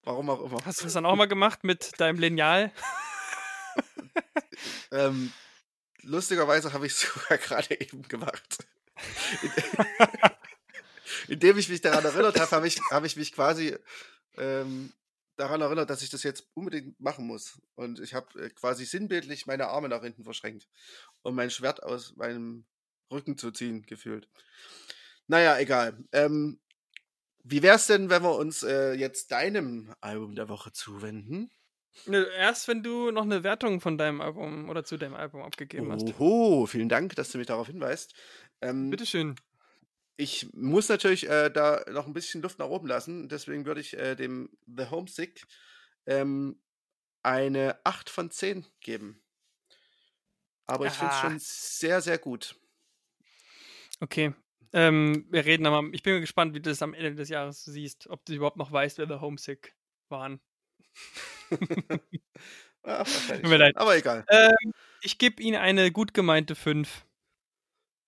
Warum auch immer. Hast du das dann auch mal gemacht mit deinem Lineal? (laughs) Ähm, lustigerweise habe ich es (laughs) sogar gerade eben gemacht. (laughs) Indem ich mich daran erinnert habe, habe ich, habe ich mich quasi ähm, daran erinnert, dass ich das jetzt unbedingt machen muss. Und ich habe äh, quasi sinnbildlich meine Arme nach hinten verschränkt, um mein Schwert aus meinem Rücken zu ziehen, gefühlt. Naja, egal. Ähm, wie wär's denn, wenn wir uns äh, jetzt deinem Album der Woche zuwenden? Ne, Erst wenn du noch eine Wertung von deinem Album oder zu deinem Album abgegeben hast. Oho, vielen Dank, dass du mich darauf hinweist. Ähm, Bitteschön. Ich muss natürlich äh, da noch ein bisschen Luft nach oben lassen. Deswegen würde ich äh, dem The Homesick ähm, eine 8 von 10 geben. Aber ich finde es schon sehr, sehr gut. Okay. Ähm, wir reden aber. Ich bin gespannt, wie du das am Ende des Jahres siehst. Ob du überhaupt noch weißt, wer The Homesick waren. (laughs) (laughs) Wahrscheinlich Tut mir leid. Aber egal. Ähm, ich gebe ihnen eine gut gemeinte 5.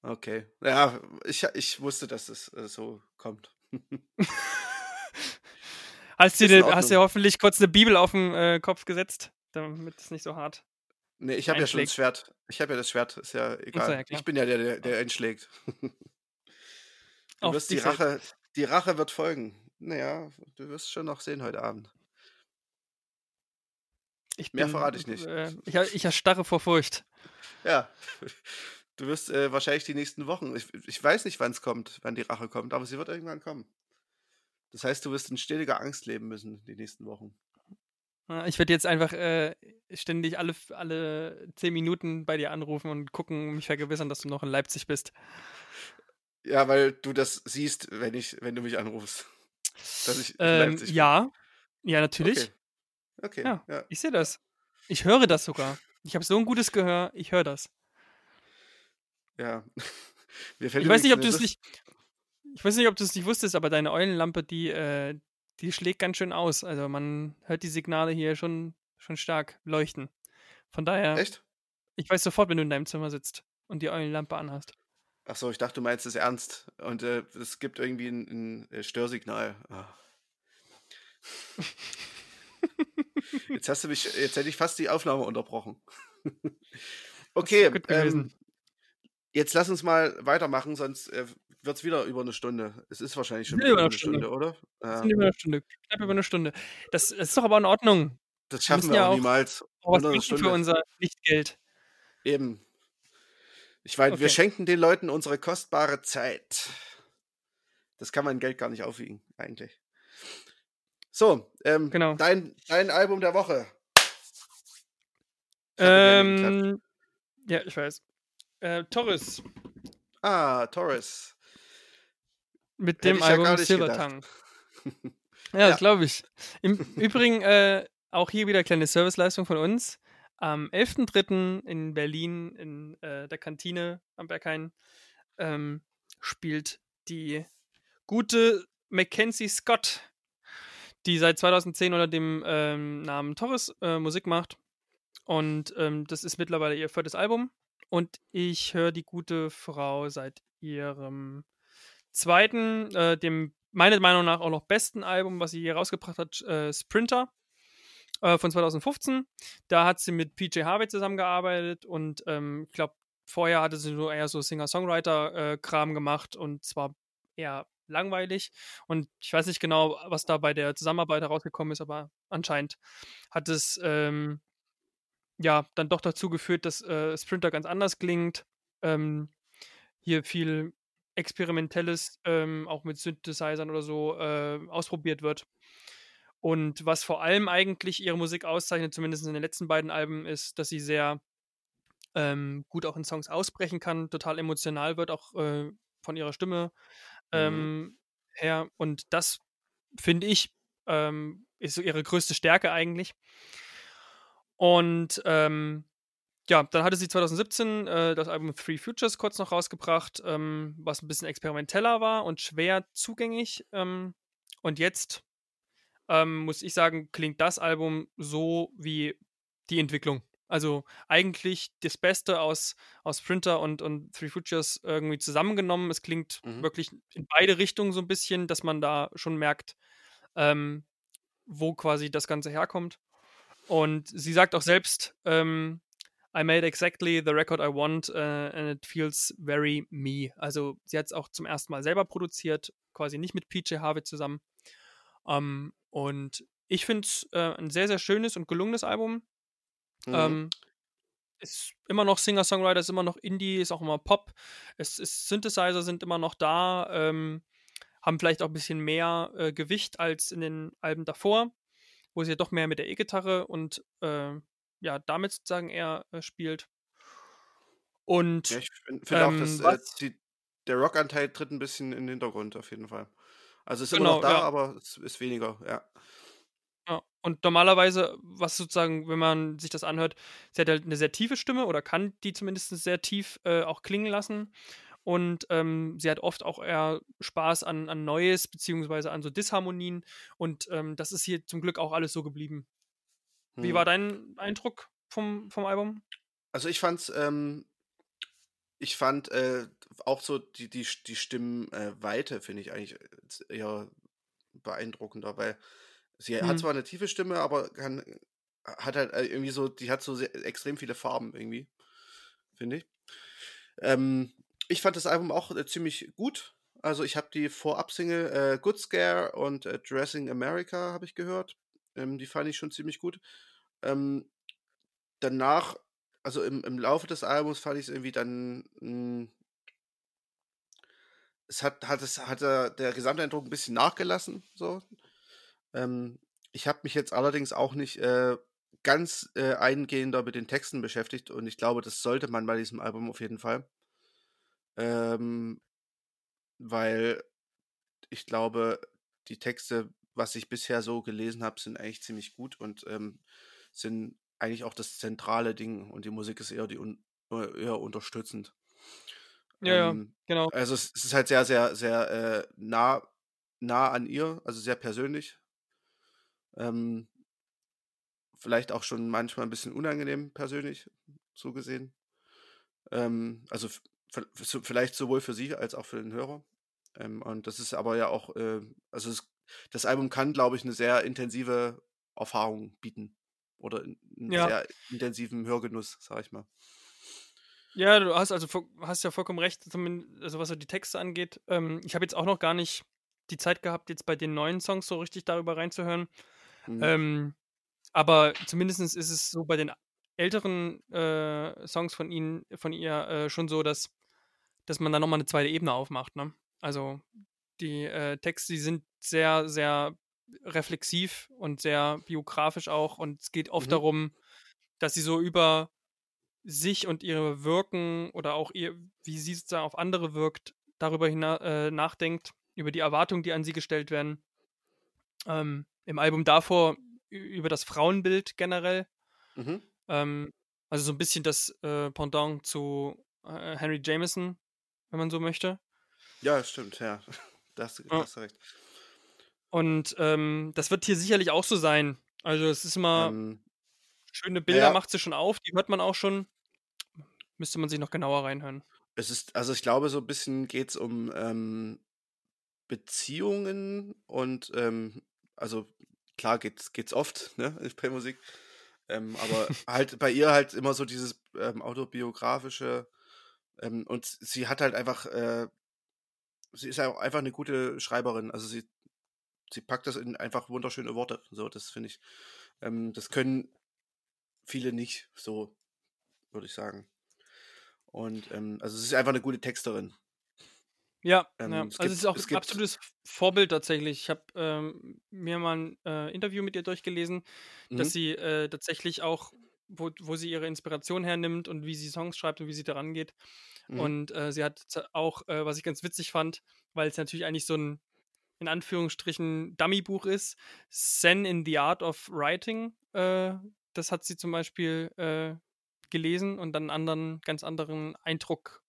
Okay. Ja, ich, ich wusste, dass es äh, so kommt. (laughs) Hast du, dir, hast Ordnung. hoffentlich kurz eine Bibel auf den äh, Kopf gesetzt, damit es nicht so hart. Nee, ich habe ja schon das. Schwert. Ich habe ja das Schwert, ist ja egal. ja, klar. ich bin ja der, der, der einschlägt. du Auf wirst die. Rache, die Rache wird folgen. Naja, du wirst schon noch sehen heute Abend. Ich Mehr bin, verrate ich nicht. Äh, ich, ich erstarre vor Furcht. Ja, du wirst äh, wahrscheinlich die nächsten Wochen. Ich, ich weiß nicht, wann es kommt, wann die Rache kommt, aber sie wird irgendwann kommen. Das heißt, du wirst in stetiger Angst leben müssen die nächsten Wochen. Ich werde jetzt einfach äh, ständig alle, alle zehn Minuten bei dir anrufen und gucken, mich vergewissern, dass du noch in Leipzig bist. Ja, weil du das siehst, wenn ich, wenn du mich anrufst. Dass ich in Ähm, Leipzig bin. ja, ja, natürlich. Okay. Okay. Ja. Ja. Ich sehe das. Ich höre das sogar. Ich habe so ein gutes Gehör, ich höre das. Ja. (laughs) Mir fällt Ich weiß nicht, ob du es nicht. Ich weiß nicht, ob du es nicht wusstest, aber deine Eulenlampe, die, äh, die schlägt ganz schön aus. Also man hört die Signale hier schon, schon stark leuchten. Von daher, Echt? ich weiß sofort, wenn du in deinem Zimmer sitzt und die Eulenlampe anhast. Ach so, ich dachte, du meinst es ernst. Und äh, es gibt irgendwie ein, ein äh, Störsignal. Ah. (laughs) Jetzt hast du mich, jetzt hätte ich fast die Aufnahme unterbrochen. (laughs) okay, gut gewesen. ähm, jetzt lass uns mal weitermachen, sonst äh, wird es wieder über eine Stunde. Es ist wahrscheinlich schon über über eine Stunde, Stunde. oder? Ja, sind über eine Stunde. Knapp über eine Stunde. Das, das ist doch aber in Ordnung. das Wir schaffen müssen wir ja auch niemals. auch was für unser Lichtgeld. Eben. Ich meine, wir Okay. schenken den Leuten unsere kostbare Zeit. Das kann man in Geld gar nicht aufwiegen, eigentlich. So, ähm, Genau. dein, dein Album der Woche. Ähm, ja, ich weiß. Äh, Torres Ah, Torres. mit dem ja Album nicht Silver. Tongue. (laughs) Ja, das Ja. glaube ich. Im Übrigen, äh, auch hier wieder kleine Serviceleistung von uns. Am 11.03. in Berlin in äh, der Kantine am Berghain ähm, spielt die gute Mackenzie Scott, die seit 2010 unter dem ähm, Namen Torres äh, Musik macht. Und ähm, das ist mittlerweile ihr viertes Album. Und ich höre die gute Frau seit ihrem zweiten, äh, dem meiner Meinung nach auch noch besten Album, was sie hier rausgebracht hat, äh, Sprinter äh, von 2015. Da hat sie mit PJ Harvey zusammengearbeitet und ähm, ich glaube, vorher hatte sie nur eher so Singer-Songwriter-Kram gemacht und zwar eher langweilig. Und ich weiß nicht genau, was da bei der Zusammenarbeit herausgekommen ist, aber anscheinend hat es ähm, ja dann doch dazu geführt, dass äh, Sprinter ganz anders klingt. Ähm, hier viel Experimentelles, ähm, auch mit Synthesizern oder so, äh, ausprobiert wird. Und was vor allem eigentlich ihre Musik auszeichnet, zumindest in den letzten beiden Alben, ist, dass sie sehr ähm, gut auch in Songs ausbrechen kann, total emotional wird, auch äh, von ihrer Stimme Mhm. ähm, her. Und das, finde ich, ähm, ist so ihre größte Stärke eigentlich. Und ähm, ja, dann hatte sie 2017 äh, das Album Three Futures kurz noch rausgebracht, ähm, was ein bisschen experimenteller war und schwer zugänglich. Ähm, und jetzt ähm, muss ich sagen, klingt das Album so wie die Entwicklung. Also eigentlich das Beste aus, aus Sprinter und, und Three Futures irgendwie zusammengenommen. Es klingt Mhm. wirklich in beide Richtungen so ein bisschen, dass man da schon merkt, ähm, wo quasi das Ganze herkommt. Und sie sagt auch selbst, ähm, I made exactly the record I want uh, and it feels very me. Also sie hat es auch zum ersten Mal selber produziert, quasi nicht mit PJ Harvey zusammen. Ähm, und ich finde es äh, ein sehr, sehr schönes und gelungenes Album. Mhm. Ähm, ist immer noch Singer-Songwriter, ist immer noch Indie, ist auch immer Pop. Es ist Synthesizer sind immer noch da, ähm, haben vielleicht auch ein bisschen mehr äh, Gewicht als in den Alben davor, wo sie ja doch mehr mit der E-Gitarre und äh, ja, damit sozusagen eher äh, spielt. Und ja, ich finde find auch, ähm, dass äh, die, der Rockanteil tritt ein bisschen in den Hintergrund, auf jeden Fall. Also ist immer Genau, noch da, ja. aber es ist weniger, ja. Ja, und normalerweise, was sozusagen, wenn man sich das anhört, sie hat halt eine sehr tiefe Stimme oder kann die zumindest sehr tief äh, auch klingen lassen. Und ähm, sie hat oft auch eher Spaß an, an Neues, beziehungsweise an so Disharmonien. Und ähm, das ist hier zum Glück auch alles so geblieben. Wie Hm. war dein Eindruck vom, vom Album? Also ich fand's, ähm, ich fand, äh, auch so die, die, die Stimmweite finde ich eigentlich eher beeindruckender, weil sie mhm. hat zwar eine tiefe Stimme, aber kann, hat halt äh, irgendwie so, die hat so sehr, extrem viele Farben irgendwie, finde ich. Ähm, ich fand das Album auch äh, ziemlich gut. Also ich habe die Vorab-Single äh, Good Scare und äh, Dressing America habe ich gehört. Ähm, die fand ich schon ziemlich gut. Ähm, danach, also im, im Laufe des Albums fand ich es irgendwie dann mh, hm, es hat, hat, es, hat der, Gesamteindruck ein bisschen nachgelassen. So. Ähm, ich habe mich jetzt allerdings auch nicht äh, ganz äh, eingehender mit den Texten beschäftigt und ich glaube, das sollte man bei diesem Album auf jeden Fall. Ähm, weil ich glaube, die Texte, was ich bisher so gelesen habe, sind eigentlich ziemlich gut und ähm, sind eigentlich auch das zentrale Ding und die Musik ist eher, die un eher unterstützend. Ja, ähm, ja, genau. Also es, es, ist halt sehr, sehr, sehr äh, nah, nah an ihr, also sehr persönlich. Ähm, vielleicht auch schon manchmal ein bisschen unangenehm persönlich so gesehen. Ähm, also vielleicht sowohl für sie als auch für den Hörer. Ähm, und das ist aber ja auch, äh, also es, das Album kann, glaube ich, eine sehr intensive Erfahrung bieten. Oder einen ja. sehr intensiven Hörgenuss, sag ich mal. Ja, du hast also hast ja vollkommen recht, also was so die Texte angeht. Ähm, ich habe jetzt auch noch gar nicht die Zeit gehabt, jetzt bei den neuen Songs so richtig darüber reinzuhören. Mhm. Ähm, aber zumindest ist es so bei den älteren äh, Songs von ihnen, von ihr äh, schon so, dass, dass man da nochmal eine zweite Ebene aufmacht. Ne? Also die äh, Texte, die sind sehr, sehr reflexiv und sehr biografisch auch. Und es geht oft mhm. darum, dass sie so über sich und ihre Wirken oder auch ihr, wie sie sozusagen auf andere wirkt, darüber hina äh, nachdenkt, über die Erwartungen, die an sie gestellt werden. Ähm, Im Album davor über das Frauenbild generell. Mhm. Ähm, also so ein bisschen das äh, Pendant zu äh, Henry Jameson, wenn man so möchte. Ja, stimmt, ja. (laughs) Das, das hast recht. Und ähm, das wird hier sicherlich auch so sein. Also es ist immer ähm, schöne Bilder, ja. macht sie schon auf, die hört man auch schon. Müsste man sich noch genauer reinhören. Es ist, also ich glaube, so ein bisschen geht es um ähm, Beziehungen und ähm, also klar geht's, geht's oft, ne, (laughs) bei Musik. Ähm, aber (laughs) halt bei ihr halt immer so dieses ähm, autobiografische ähm, und sie hat halt einfach, äh, sie ist ja auch einfach eine gute Schreiberin. Also sie, sie packt das in einfach wunderschöne Worte. So, das finde ich. Ähm, das können viele nicht, so würde ich sagen. Und ähm, also es ist einfach eine gute Texterin. Ja, ähm, ja. also gibt, es ist auch es ein absolutes Vorbild tatsächlich. Ich habe ähm, mir mal ein äh, Interview mit ihr durchgelesen, mhm. dass sie äh, tatsächlich auch, wo, wo sie ihre Inspiration hernimmt und wie sie Songs schreibt und wie sie daran geht. Mhm. Und äh, sie hat auch, äh, was ich ganz witzig fand, weil es natürlich eigentlich so ein in Anführungsstrichen Dummy-Buch ist, Zen in the Art of Writing. Äh, das hat sie zum Beispiel äh, gelesen und dann einen anderen, ganz anderen Eindruck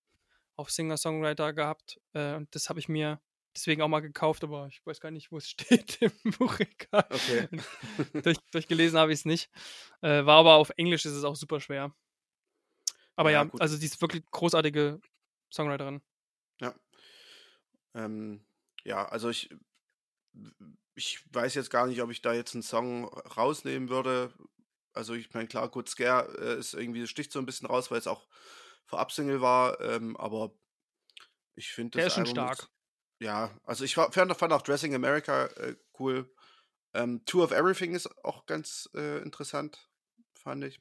auf Singer-Songwriter gehabt. Äh, und das habe ich mir deswegen auch mal gekauft, aber ich weiß gar nicht, wo es (laughs) steht im Buchregal. Okay. (laughs) Durch, durchgelesen habe ich es nicht. Äh, war aber auf Englisch ist es auch super schwer. Aber ja, ja also sie ist wirklich großartige Songwriterin. Ja. Ähm, ja, also ich, ich weiß jetzt gar nicht, ob ich da jetzt einen Song rausnehmen würde. Also ich meine, klar, Good Scare äh, ist irgendwie, sticht so ein bisschen raus, weil es auch Vorab-Single war, ähm, aber ich finde das Der ist schon stark. Ist, ja, also ich war, fand, fand auch Dressing America äh, cool. Ähm, Tour of Everything ist auch ganz äh, interessant, fand ich.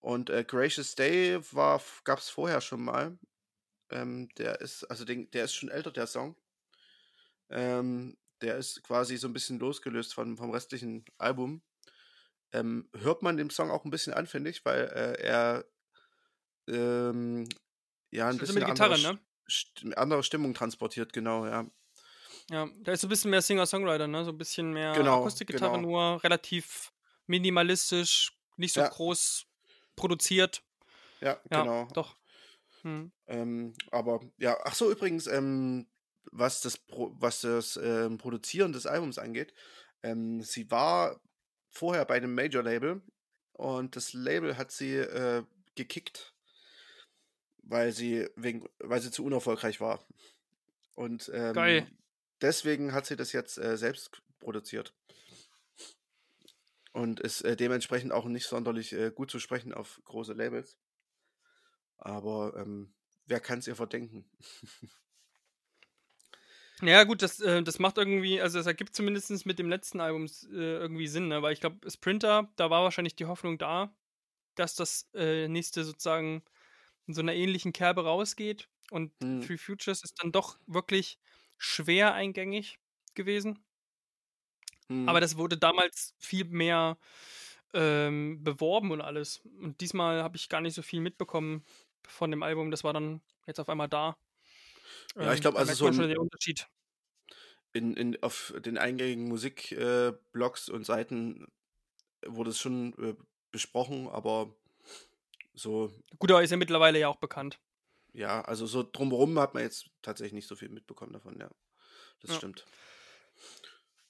Und äh, Gracious Day war, gab es vorher schon mal. Ähm, der ist, also den, der ist schon älter, der Song. Ähm, der ist quasi so ein bisschen losgelöst von, vom restlichen Album. Ähm, hört man dem Song auch ein bisschen an, finde ich, weil äh, er ähm, ja ein bisschen Gitarre, andere, ne? st andere Stimmung transportiert, genau, ja. Ja, da ist so ein bisschen mehr Singer-Songwriter, ne? So ein bisschen mehr genau, Akustikgitarre genau. nur, relativ minimalistisch, nicht so ja. groß produziert. Ja, ja genau. Doch. Hm. Ähm, aber ja, ach so, übrigens, ähm, was das, Pro was das ähm, Produzieren des Albums angeht, ähm, sie war vorher bei einem Major-Label und das Label hat sie äh, gekickt, weil sie wegen, weil sie zu unerfolgreich war. Und ähm, Geil. deswegen hat sie das jetzt äh, selbst produziert. Und ist äh, dementsprechend auch nicht sonderlich äh, gut zu sprechen auf große Labels. Aber ähm, wer kann es ihr verdenken? (laughs) Ja, gut, das, äh, das macht irgendwie, also es ergibt zumindest mit dem letzten Album äh, irgendwie Sinn, ne? weil ich glaube, Sprinter, da war wahrscheinlich die Hoffnung da, dass das äh, nächste sozusagen in so einer ähnlichen Kerbe rausgeht. Und Hm. Three Futures ist dann doch wirklich schwer eingängig gewesen. Aber Hm. das wurde damals viel mehr ähm, beworben und alles. Und diesmal habe ich gar nicht so viel mitbekommen von dem Album. Das war dann jetzt auf einmal da. Ja, ich Ähm, glaube, also so schon den Unterschied. in, in, auf den eingängigen Musikblogs äh, und Seiten wurde es schon äh, besprochen, aber so, Gut, aber ist ja mittlerweile ja auch bekannt. ja, also so drumherum hat man jetzt tatsächlich nicht so viel mitbekommen davon, ja. Das Ja. stimmt.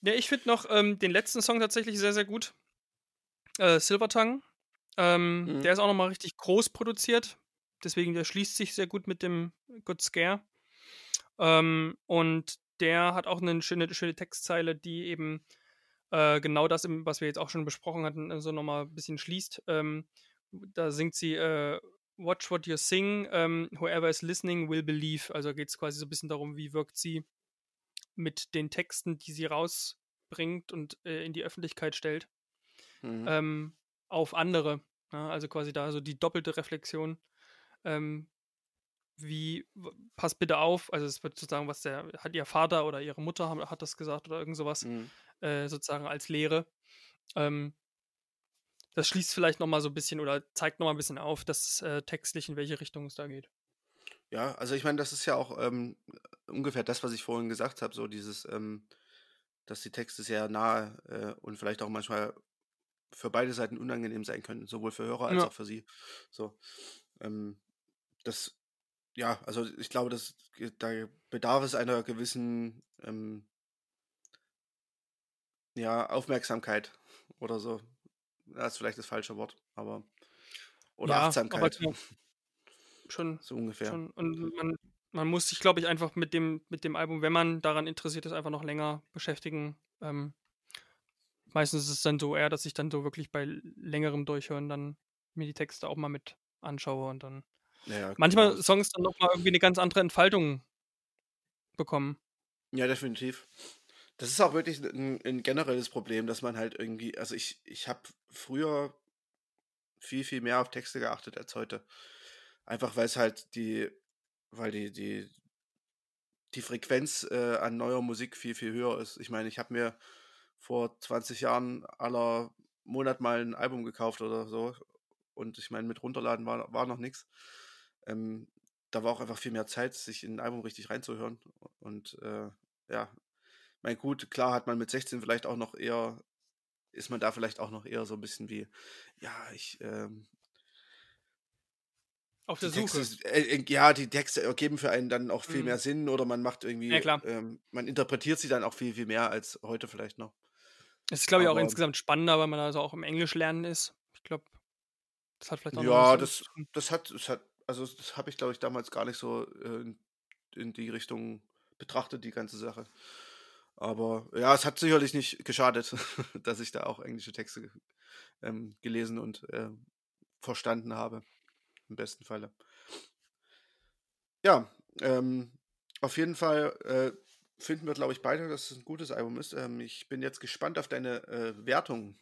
Ja, ich finde noch ähm, den letzten Song tatsächlich sehr, sehr gut. Äh, Silver Tongue. Ähm, Mhm. Der ist auch nochmal richtig groß produziert. Deswegen, der schließt sich sehr gut mit dem Good Scare. Ähm, und der hat auch eine schöne, schöne Textzeile, die eben äh, genau das, was wir jetzt auch schon besprochen hatten, so nochmal ein bisschen schließt. Ähm, da singt sie äh, Watch what you sing, ähm, whoever is listening will believe. Also geht es quasi so ein bisschen darum, wie wirkt sie mit den Texten, die sie rausbringt und äh, in die Öffentlichkeit stellt, Mhm. ähm, auf andere. Ja, also quasi da so die doppelte Reflexion. Ähm, wie, pass bitte auf, also es wird sozusagen, was der, hat ihr Vater oder ihre Mutter hat das gesagt oder irgend sowas, Mhm. äh, sozusagen als Lehre. Ähm, das schließt vielleicht nochmal so ein bisschen oder zeigt nochmal ein bisschen auf, dass äh, textlich in welche Richtung es da geht. Ja, also ich meine, das ist ja auch ähm, ungefähr das, was ich vorhin gesagt habe, so dieses, ähm, dass die Texte sehr nahe äh, und vielleicht auch manchmal für beide Seiten unangenehm sein können, sowohl für Hörer als Ja. auch für sie. So, ähm, das, ja, also ich glaube, dass da bedarf es einer gewissen, ähm, ja, Aufmerksamkeit oder so. Das ist vielleicht das falsche Wort, aber oder Ja, aber Achtsamkeit, genau, schon, so ungefähr. schon. Und man, man muss sich, glaube ich, einfach mit dem, mit dem Album, wenn man daran interessiert ist, einfach noch länger beschäftigen. Ähm, meistens ist es dann so eher, dass ich dann so wirklich bei längerem Durchhören dann mir die Texte auch mal mit anschaue und dann Ja, manchmal genau. Songs dann nochmal irgendwie eine ganz andere Entfaltung bekommen. Ja, definitiv. Das ist auch wirklich ein, ein generelles Problem, dass man halt irgendwie, also ich, ich habe früher viel, viel mehr auf Texte geachtet als heute. Einfach weil es halt die, weil die, die, die Frequenz äh, an neuer Musik viel, viel höher ist. Ich meine, ich habe mir vor 20 Jahren aller Monat mal ein Album gekauft oder so. Und ich meine, mit runterladen war, war noch nichts. Ähm, da war auch einfach viel mehr Zeit, sich in ein Album richtig reinzuhören. Und äh, ja, mein gut, klar hat man mit 16 vielleicht auch noch eher, ist man da vielleicht auch noch eher so ein bisschen wie, ja, ich, ähm, Auf der Suche. Texte, äh, äh, ja, die Texte ergeben für einen dann auch viel Mhm. mehr Sinn oder man macht irgendwie, Ja, ähm, man interpretiert sie dann auch viel, viel mehr als heute vielleicht noch. Es ist, glaube ich, auch insgesamt spannender, weil man also auch im Englisch lernen ist. Ich glaube, das hat vielleicht auch noch ja, damit das, das hat, das hat, also das habe ich, glaube ich, damals gar nicht so äh, in, in die Richtung betrachtet, die ganze Sache. Aber ja, es hat sicherlich nicht geschadet, (laughs) dass ich da auch englische Texte ähm, gelesen und ähm, verstanden habe. Im besten Falle. Ja, ähm, auf jeden Fall äh, finden wir, glaube ich, beide, dass es ein gutes Album ist. Ähm, ich bin jetzt gespannt auf deine äh, Wertung.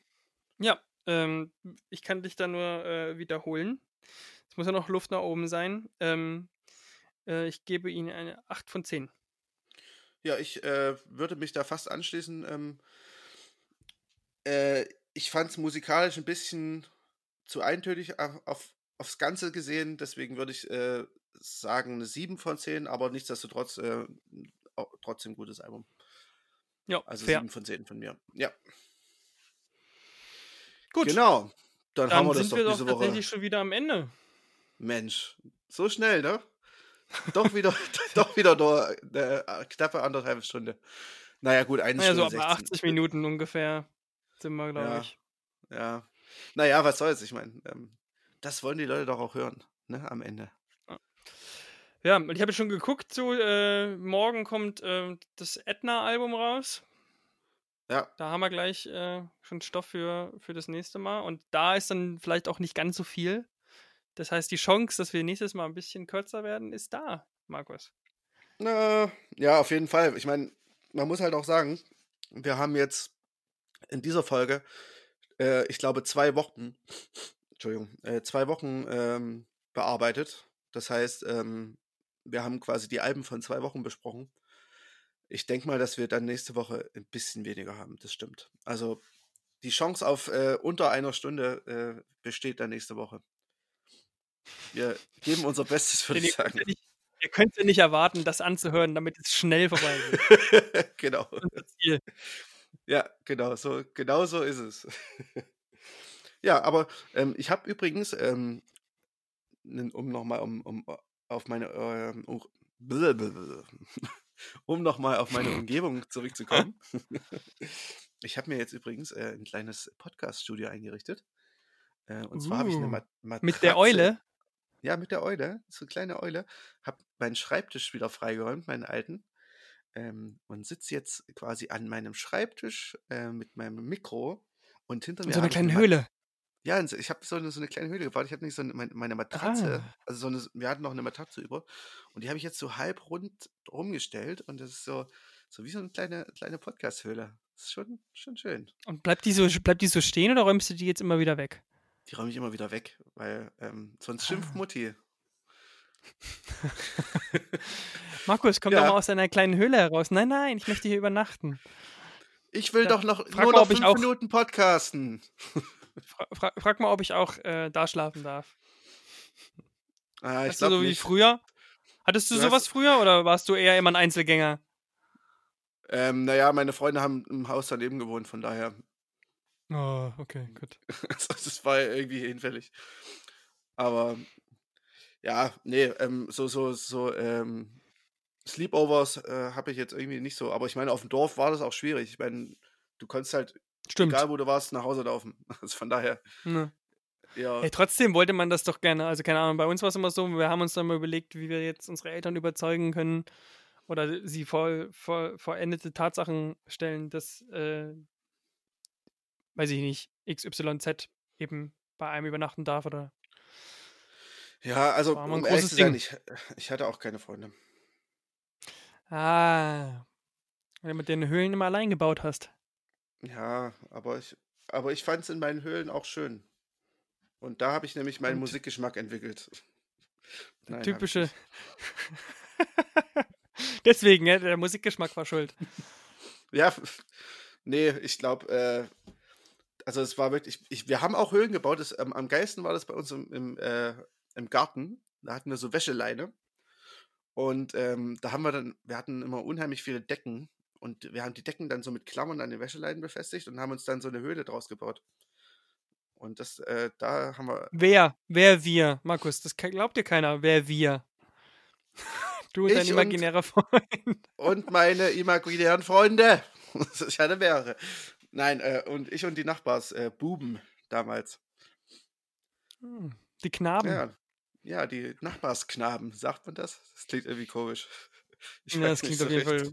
Ja, ähm, ich kann dich da nur äh, wiederholen. Es muss ja noch Luft nach oben sein. Ähm, äh, ich gebe Ihnen eine 8 von 10. Ja, ich äh, würde mich da fast anschließen. Ähm, äh, ich fand es musikalisch ein bisschen zu eintönig auf, auf, aufs Ganze gesehen, deswegen würde ich äh, sagen eine 7 von 10, aber nichtsdestotrotz äh, trotzdem gutes Album. Ja, Also fair. 7 von 10 von mir. Ja, Gut, genau. Dann, haben dann wir das sind doch wir doch diese Woche. tatsächlich schon wieder am Ende. Mensch, so schnell, ne? Doch wieder, (laughs) (laughs) doch wieder nur eine äh, knappe anderthalb Stunde. Naja, gut, eine Naja, so Stunde ab 16. 80 Minuten ungefähr sind wir, glaube Ja. ich. Ja. Naja, was soll's, ich meine, ähm, das wollen die Leute doch auch hören, ne, am Ende. Ja, ich habe schon geguckt, so äh, morgen kommt äh, das Edna-Album raus. Ja. Da haben wir gleich äh, schon Stoff für, für das nächste Mal. Und da ist dann vielleicht auch nicht ganz so viel. Das heißt, die Chance, dass wir nächstes Mal ein bisschen kürzer werden, ist da, Markus. Na, ja, auf jeden Fall. Ich meine, man muss halt auch sagen, wir haben jetzt in dieser Folge, äh, ich glaube, zwei Wochen, Entschuldigung, äh, zwei Wochen ähm, bearbeitet. Das heißt, ähm, wir haben quasi die Alben von zwei Wochen besprochen. Ich denke mal, dass wir dann nächste Woche ein bisschen weniger haben. Das stimmt. Also die Chance auf äh, unter einer Stunde äh, besteht dann nächste Woche. Wir geben unser Bestes, würde ich ihr könnt, sagen. nicht, ihr könnt ja nicht erwarten, das anzuhören, damit es schnell vorbei (laughs) wird. genau. Ja, genau so, genau so ist es. ja, aber ähm, ich habe übrigens, ähm, um nochmal um, um auf meine ähm, (laughs) um, um nochmal auf meine Umgebung zurückzukommen. (laughs) ich habe mir jetzt übrigens äh, ein kleines Podcast-Studio eingerichtet. Äh, und zwar habe ich eine Uh, Mat Matratze. Mit der Eule. Ja, mit der Eule, so eine kleine Eule. Hab meinen Schreibtisch wieder freigeräumt, meinen alten. Ähm, und sitze jetzt quasi an meinem Schreibtisch äh, mit meinem Mikro. Und hinter In mir so einer kleinen Höhle. ja, ich habe so eine, so eine kleine Höhle gebaut. Ich hatte nicht so eine, meine, meine Matratze, Ah. also so eine, wir hatten noch eine Matratze über. Und die habe ich jetzt so halb rund rumgestellt. Und das ist so, so wie so eine kleine, kleine Podcast-Höhle. Das ist schon, schon schön. Und bleibt die, so, bleibt die so stehen oder räumst du die jetzt immer wieder weg? Die räume ich immer wieder weg, weil ähm, sonst schimpft Ah. Mutti. (laughs) Markus, komm doch mal Ja, aus deiner kleinen Höhle heraus. Nein, nein, ich möchte hier übernachten. ich will Da, doch noch nur mal, noch fünf Minuten podcasten. fra fra frag mal, ob ich auch äh, da schlafen darf. Ah, ich du so wie nicht. früher? Hattest du Du sowas hast, früher oder warst du eher immer ein Einzelgänger? ähm, naja, meine Freunde haben im Haus daneben gewohnt, von daher, Oh, okay, gut. (laughs) also das war irgendwie hinfällig. Aber ja, nee, ähm, so, so, so, ähm, Sleepovers äh, habe ich jetzt irgendwie nicht so. Aber ich meine, auf dem Dorf war das auch schwierig. Ich meine, du konntest halt, Stimmt. egal wo du warst, nach Hause laufen. (laughs) Also von daher, Ne. ja, Hey, trotzdem wollte man das doch gerne. Also keine Ahnung, bei uns war es immer so, wir haben uns dann mal überlegt, wie wir jetzt unsere Eltern überzeugen können oder sie vor, vor vollendete Tatsachen stellen, dass, äh, weiß ich nicht, XYZ eben bei einem übernachten darf oder ja, also um ehrlich zu sein, ich, ich hatte auch keine Freunde. Ah, weil du mit den Höhlen immer allein gebaut hast. Ja, aber ich, aber ich fand es in meinen Höhlen auch schön. Und da habe ich nämlich meinen Und Musikgeschmack entwickelt. Nein, typische. (laughs) Deswegen, ja, der Musikgeschmack war schuld. (laughs) Ja, nee, ich glaube, äh, also es war wirklich, ich, wir haben auch Höhlen gebaut. Das, ähm, am geilsten war das bei uns im, im, äh, im Garten. Da hatten wir so Wäscheleine. Und ähm, da haben wir dann, wir hatten immer unheimlich viele Decken. Und wir haben die Decken dann so mit Klammern an den Wäscheleinen befestigt und haben uns dann so eine Höhle draus gebaut. Und das, äh, da haben wir. Wer? Wer wir? Markus, das glaubt dir keiner. Wer wir? (laughs) Du und dein Ich und, imaginärer (laughs) Freund. und meine imaginären Freunde. (laughs) ich hatte mehrere. Nein, äh, und ich und die Nachbars, äh, Buben damals. Hm, Die Knaben. Ja, ja, die Nachbarsknaben, sagt man das? Das klingt irgendwie komisch. (laughs) Ich Ja, das klingt so auf jeden recht. Fall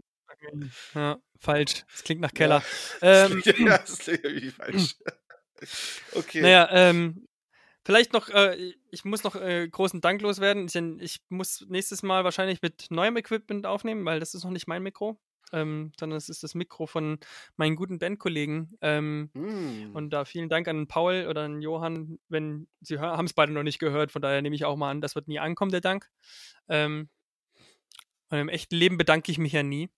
ja, falsch. Das klingt nach Ja, Keller. (laughs) das Ähm, klingt, ja, (clears throat) das klingt irgendwie falsch. (clears throat) (laughs) Okay. naja, ähm, vielleicht noch, äh, ich muss noch äh, großen Dank loswerden. Ich, ich muss nächstes Mal wahrscheinlich mit neuem Equipment aufnehmen, weil das ist noch nicht mein Mikro, ähm, sondern es ist das Mikro von meinen guten Bandkollegen. Ähm, Hm. und da vielen Dank an Paul oder an Johann, wenn sie haben es beide noch nicht gehört, von daher nehme ich auch mal an, das wird nie ankommen, der Dank. Ähm, und im echten Leben bedanke ich mich ja nie.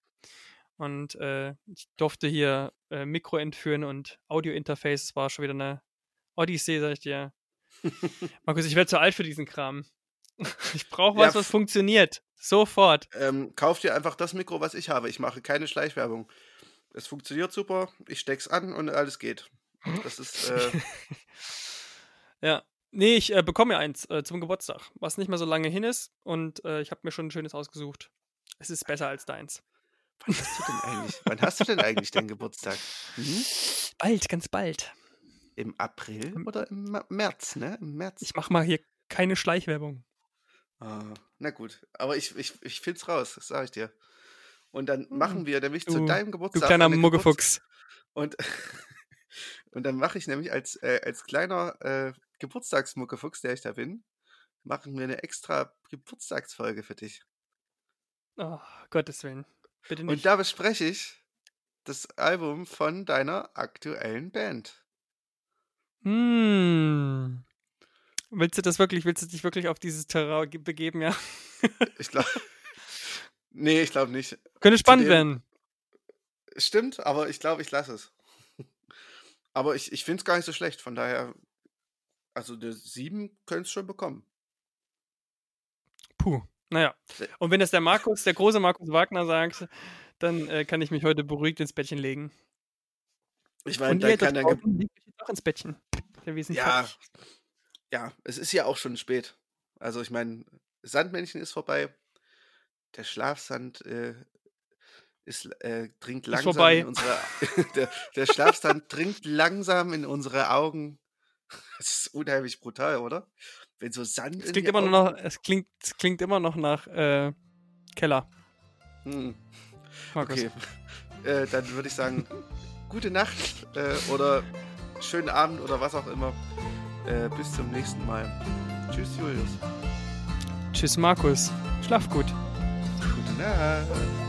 Und äh, ich durfte hier äh, Mikro entführen und Audio-Interface. Es war schon wieder eine Odyssee, sag ich dir. (laughs) Markus, ich werde zu alt für diesen Kram. (laughs) Ich brauche Ja, was, was f- funktioniert. Sofort. ähm, kauf dir einfach das Mikro, was ich habe. Ich mache keine Schleichwerbung. Es funktioniert super, ich steck's an und alles geht. Das ist, äh, (laughs) Ja. Nee, ich äh, bekomme ja eins äh, zum Geburtstag, was nicht mehr so lange hin ist. Und äh, ich habe mir schon ein schönes ausgesucht. Es ist besser als deins. wann hast du denn eigentlich, wann hast du denn eigentlich deinen Geburtstag? Hm? Bald, ganz bald. Im April oder im März, ne? Im März. Ich mache mal hier keine Schleichwerbung. Ah, na gut, aber ich, ich, ich find's raus, das sage ich dir. Und dann Hm, machen wir nämlich zu Du, deinem du Geburtstag kleiner eine Geburts Muggefuchs. und, (laughs) und dann mache ich nämlich als, äh, als kleiner äh, Geburtstagsmuckefuchs, der ich da bin, machen wir eine extra Geburtstagsfolge für dich. Oh, Gottes Willen. Bitte Und nicht. da bespreche ich das Album von deiner aktuellen Band. Hm. Willst du das wirklich, willst du dich wirklich auf dieses Terrain ge- begeben, ja? (laughs) Ich glaube, nee, ich glaube nicht. Könnte spannend werden. Stimmt, aber ich glaube, ich lasse es. (laughs) Aber ich, ich finde es gar nicht so schlecht, von daher, also eine 7 könnte es schon bekommen. Puh. Naja. Und wenn das der Markus, der große Markus Wagner sagt, dann äh, kann ich mich heute beruhigt ins Bettchen legen. Ich meine, da kann dann. ge- ins Bettchen. Ja. Ja, es ist ja auch schon spät. Also ich meine, Sandmännchen ist vorbei. Der Schlafsand äh, ist, äh, dringt langsam vorbei. in unsere. (laughs) der, der Schlafsand dringt langsam in unsere Augen. (laughs) Das ist unheimlich brutal, oder? Wenn so Sand Es in klingt immer noch, Augen. es klingt, es klingt immer noch nach äh, Keller, Hm. Markus. Okay, äh, dann würde ich sagen, (laughs) gute Nacht äh, oder schönen Abend oder was auch immer. Äh, bis zum nächsten Mal. Tschüss, Julius. Tschüss, Markus. Schlaf gut. Gute Nacht.